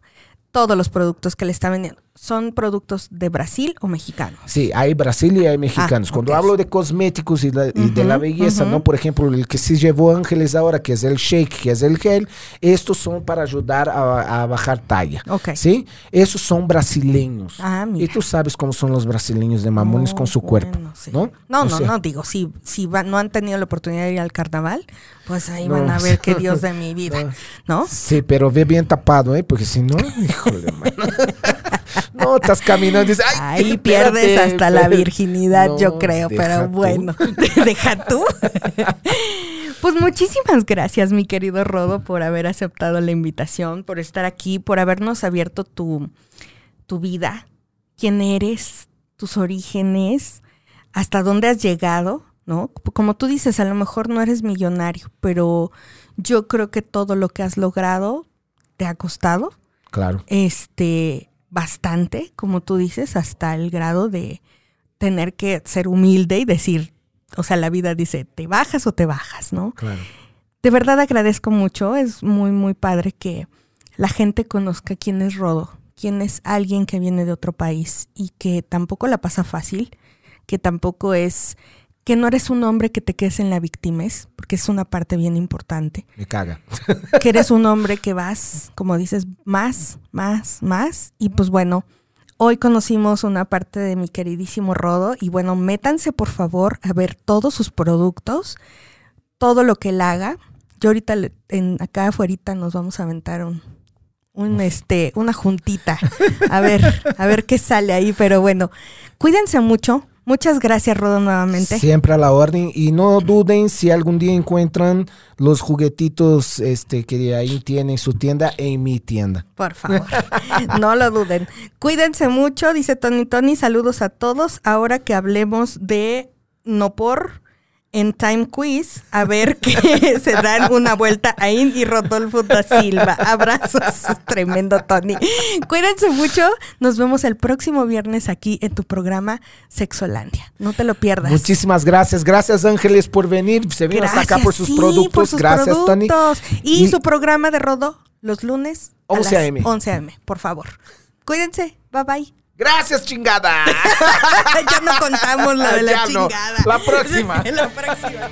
Speaker 1: todos los productos que le están vendiendo. Son productos de Brasil o mexicanos.
Speaker 2: Sí, hay Brasil y hay mexicanos.
Speaker 1: Ah,
Speaker 2: Cuando hablo de cosméticos y, la- y de la belleza,
Speaker 1: ujú.
Speaker 2: ¿no? Por ejemplo, el que se llevó Ángeles ahora, que es el shake, que es el gel, estos son para ayudar a, a bajar talla.
Speaker 1: Ok.
Speaker 2: ¿Sí? Esos son brasileños.
Speaker 1: Ah, mira.
Speaker 2: Y tú sabes cómo son los brasileños de mamones
Speaker 1: No,
Speaker 2: con su cuerpo,
Speaker 1: bueno, sí.
Speaker 2: ¿no?
Speaker 1: No,
Speaker 2: O
Speaker 1: no,
Speaker 2: sea,
Speaker 1: no, digo, si, si va- no han tenido la oportunidad de ir al carnaval, pues ahí
Speaker 2: No.
Speaker 1: van a ver qué Dios de <laughs> mi vida, ¿no?
Speaker 2: Sí, pero ve bien tapado, ¿eh? Porque si no, <laughs> híjole. <laughs> No, estás caminando y dices, ay,
Speaker 1: Ahí pierdes hasta la <laughs>
Speaker 2: espérate".
Speaker 1: virginidad, yo creo, pero
Speaker 2: tú.
Speaker 1: bueno, <laughs> deja tú. <laughs> Pues muchísimas gracias, mi querido Rodo, por haber aceptado la invitación, por estar aquí, por habernos abierto tu, tu vida, quién eres, tus orígenes, hasta dónde has llegado, ¿no? Como tú dices, a lo mejor no eres millonario, pero yo creo que todo lo que has logrado te ha costado
Speaker 2: Claro.
Speaker 1: este bastante, como tú dices, hasta el grado de tener que ser humilde y decir, o sea, la vida dice, te bajas o te bajas, ¿no?
Speaker 2: Claro.
Speaker 1: De verdad agradezco mucho, es muy, muy padre que la gente conozca quién es Rodo, quién es alguien que viene de otro país y que tampoco la pasa fácil, que tampoco es, que no eres un hombre que te quedes en la victimez, porque es una parte bien importante
Speaker 2: Me caga. <laughs>
Speaker 1: que eres un hombre que vas, como dices, más, más, más. Y pues bueno, hoy conocimos una parte de mi queridísimo Rodo. Y bueno, métanse por favor a ver todos sus productos, todo lo que él haga. Yo ahorita en, acá afuera nos vamos a aventar un, un este, una juntita. A ver, a ver qué sale ahí. Pero bueno, cuídense mucho. Muchas gracias, Rodo, nuevamente.
Speaker 2: Siempre a la orden. Y no duden si algún día encuentran los juguetitos este, que ahí tienen su tienda en mi tienda.
Speaker 1: Por favor, <laughs> no lo duden. Cuídense mucho, dice Tony Tony. Saludos a todos. Ahora que hablemos de no por en Time Quiz, a ver que <laughs> se dan una vuelta a y Rodolfo da Silva. Abrazos, <laughs> tremendo Tony. Cuídense mucho. Nos vemos el próximo viernes aquí en tu programa Sexolandia. No te lo pierdas.
Speaker 2: Muchísimas gracias. Gracias, Ángeles, por venir. Se vino hasta acá por sus
Speaker 1: sí,
Speaker 2: productos.
Speaker 1: por sus
Speaker 2: gracias, Tony.
Speaker 1: Y,
Speaker 2: Y-
Speaker 1: su programa de Rodo los lunes a
Speaker 2: 11
Speaker 1: las
Speaker 2: a.m..
Speaker 1: 11 a.m., por favor. Cuídense. Bye bye.
Speaker 2: Gracias, chingada. <laughs>
Speaker 1: ya no contamos lo de la
Speaker 2: Ya no.
Speaker 1: chingada.
Speaker 2: La próxima. <laughs>
Speaker 1: la próxima.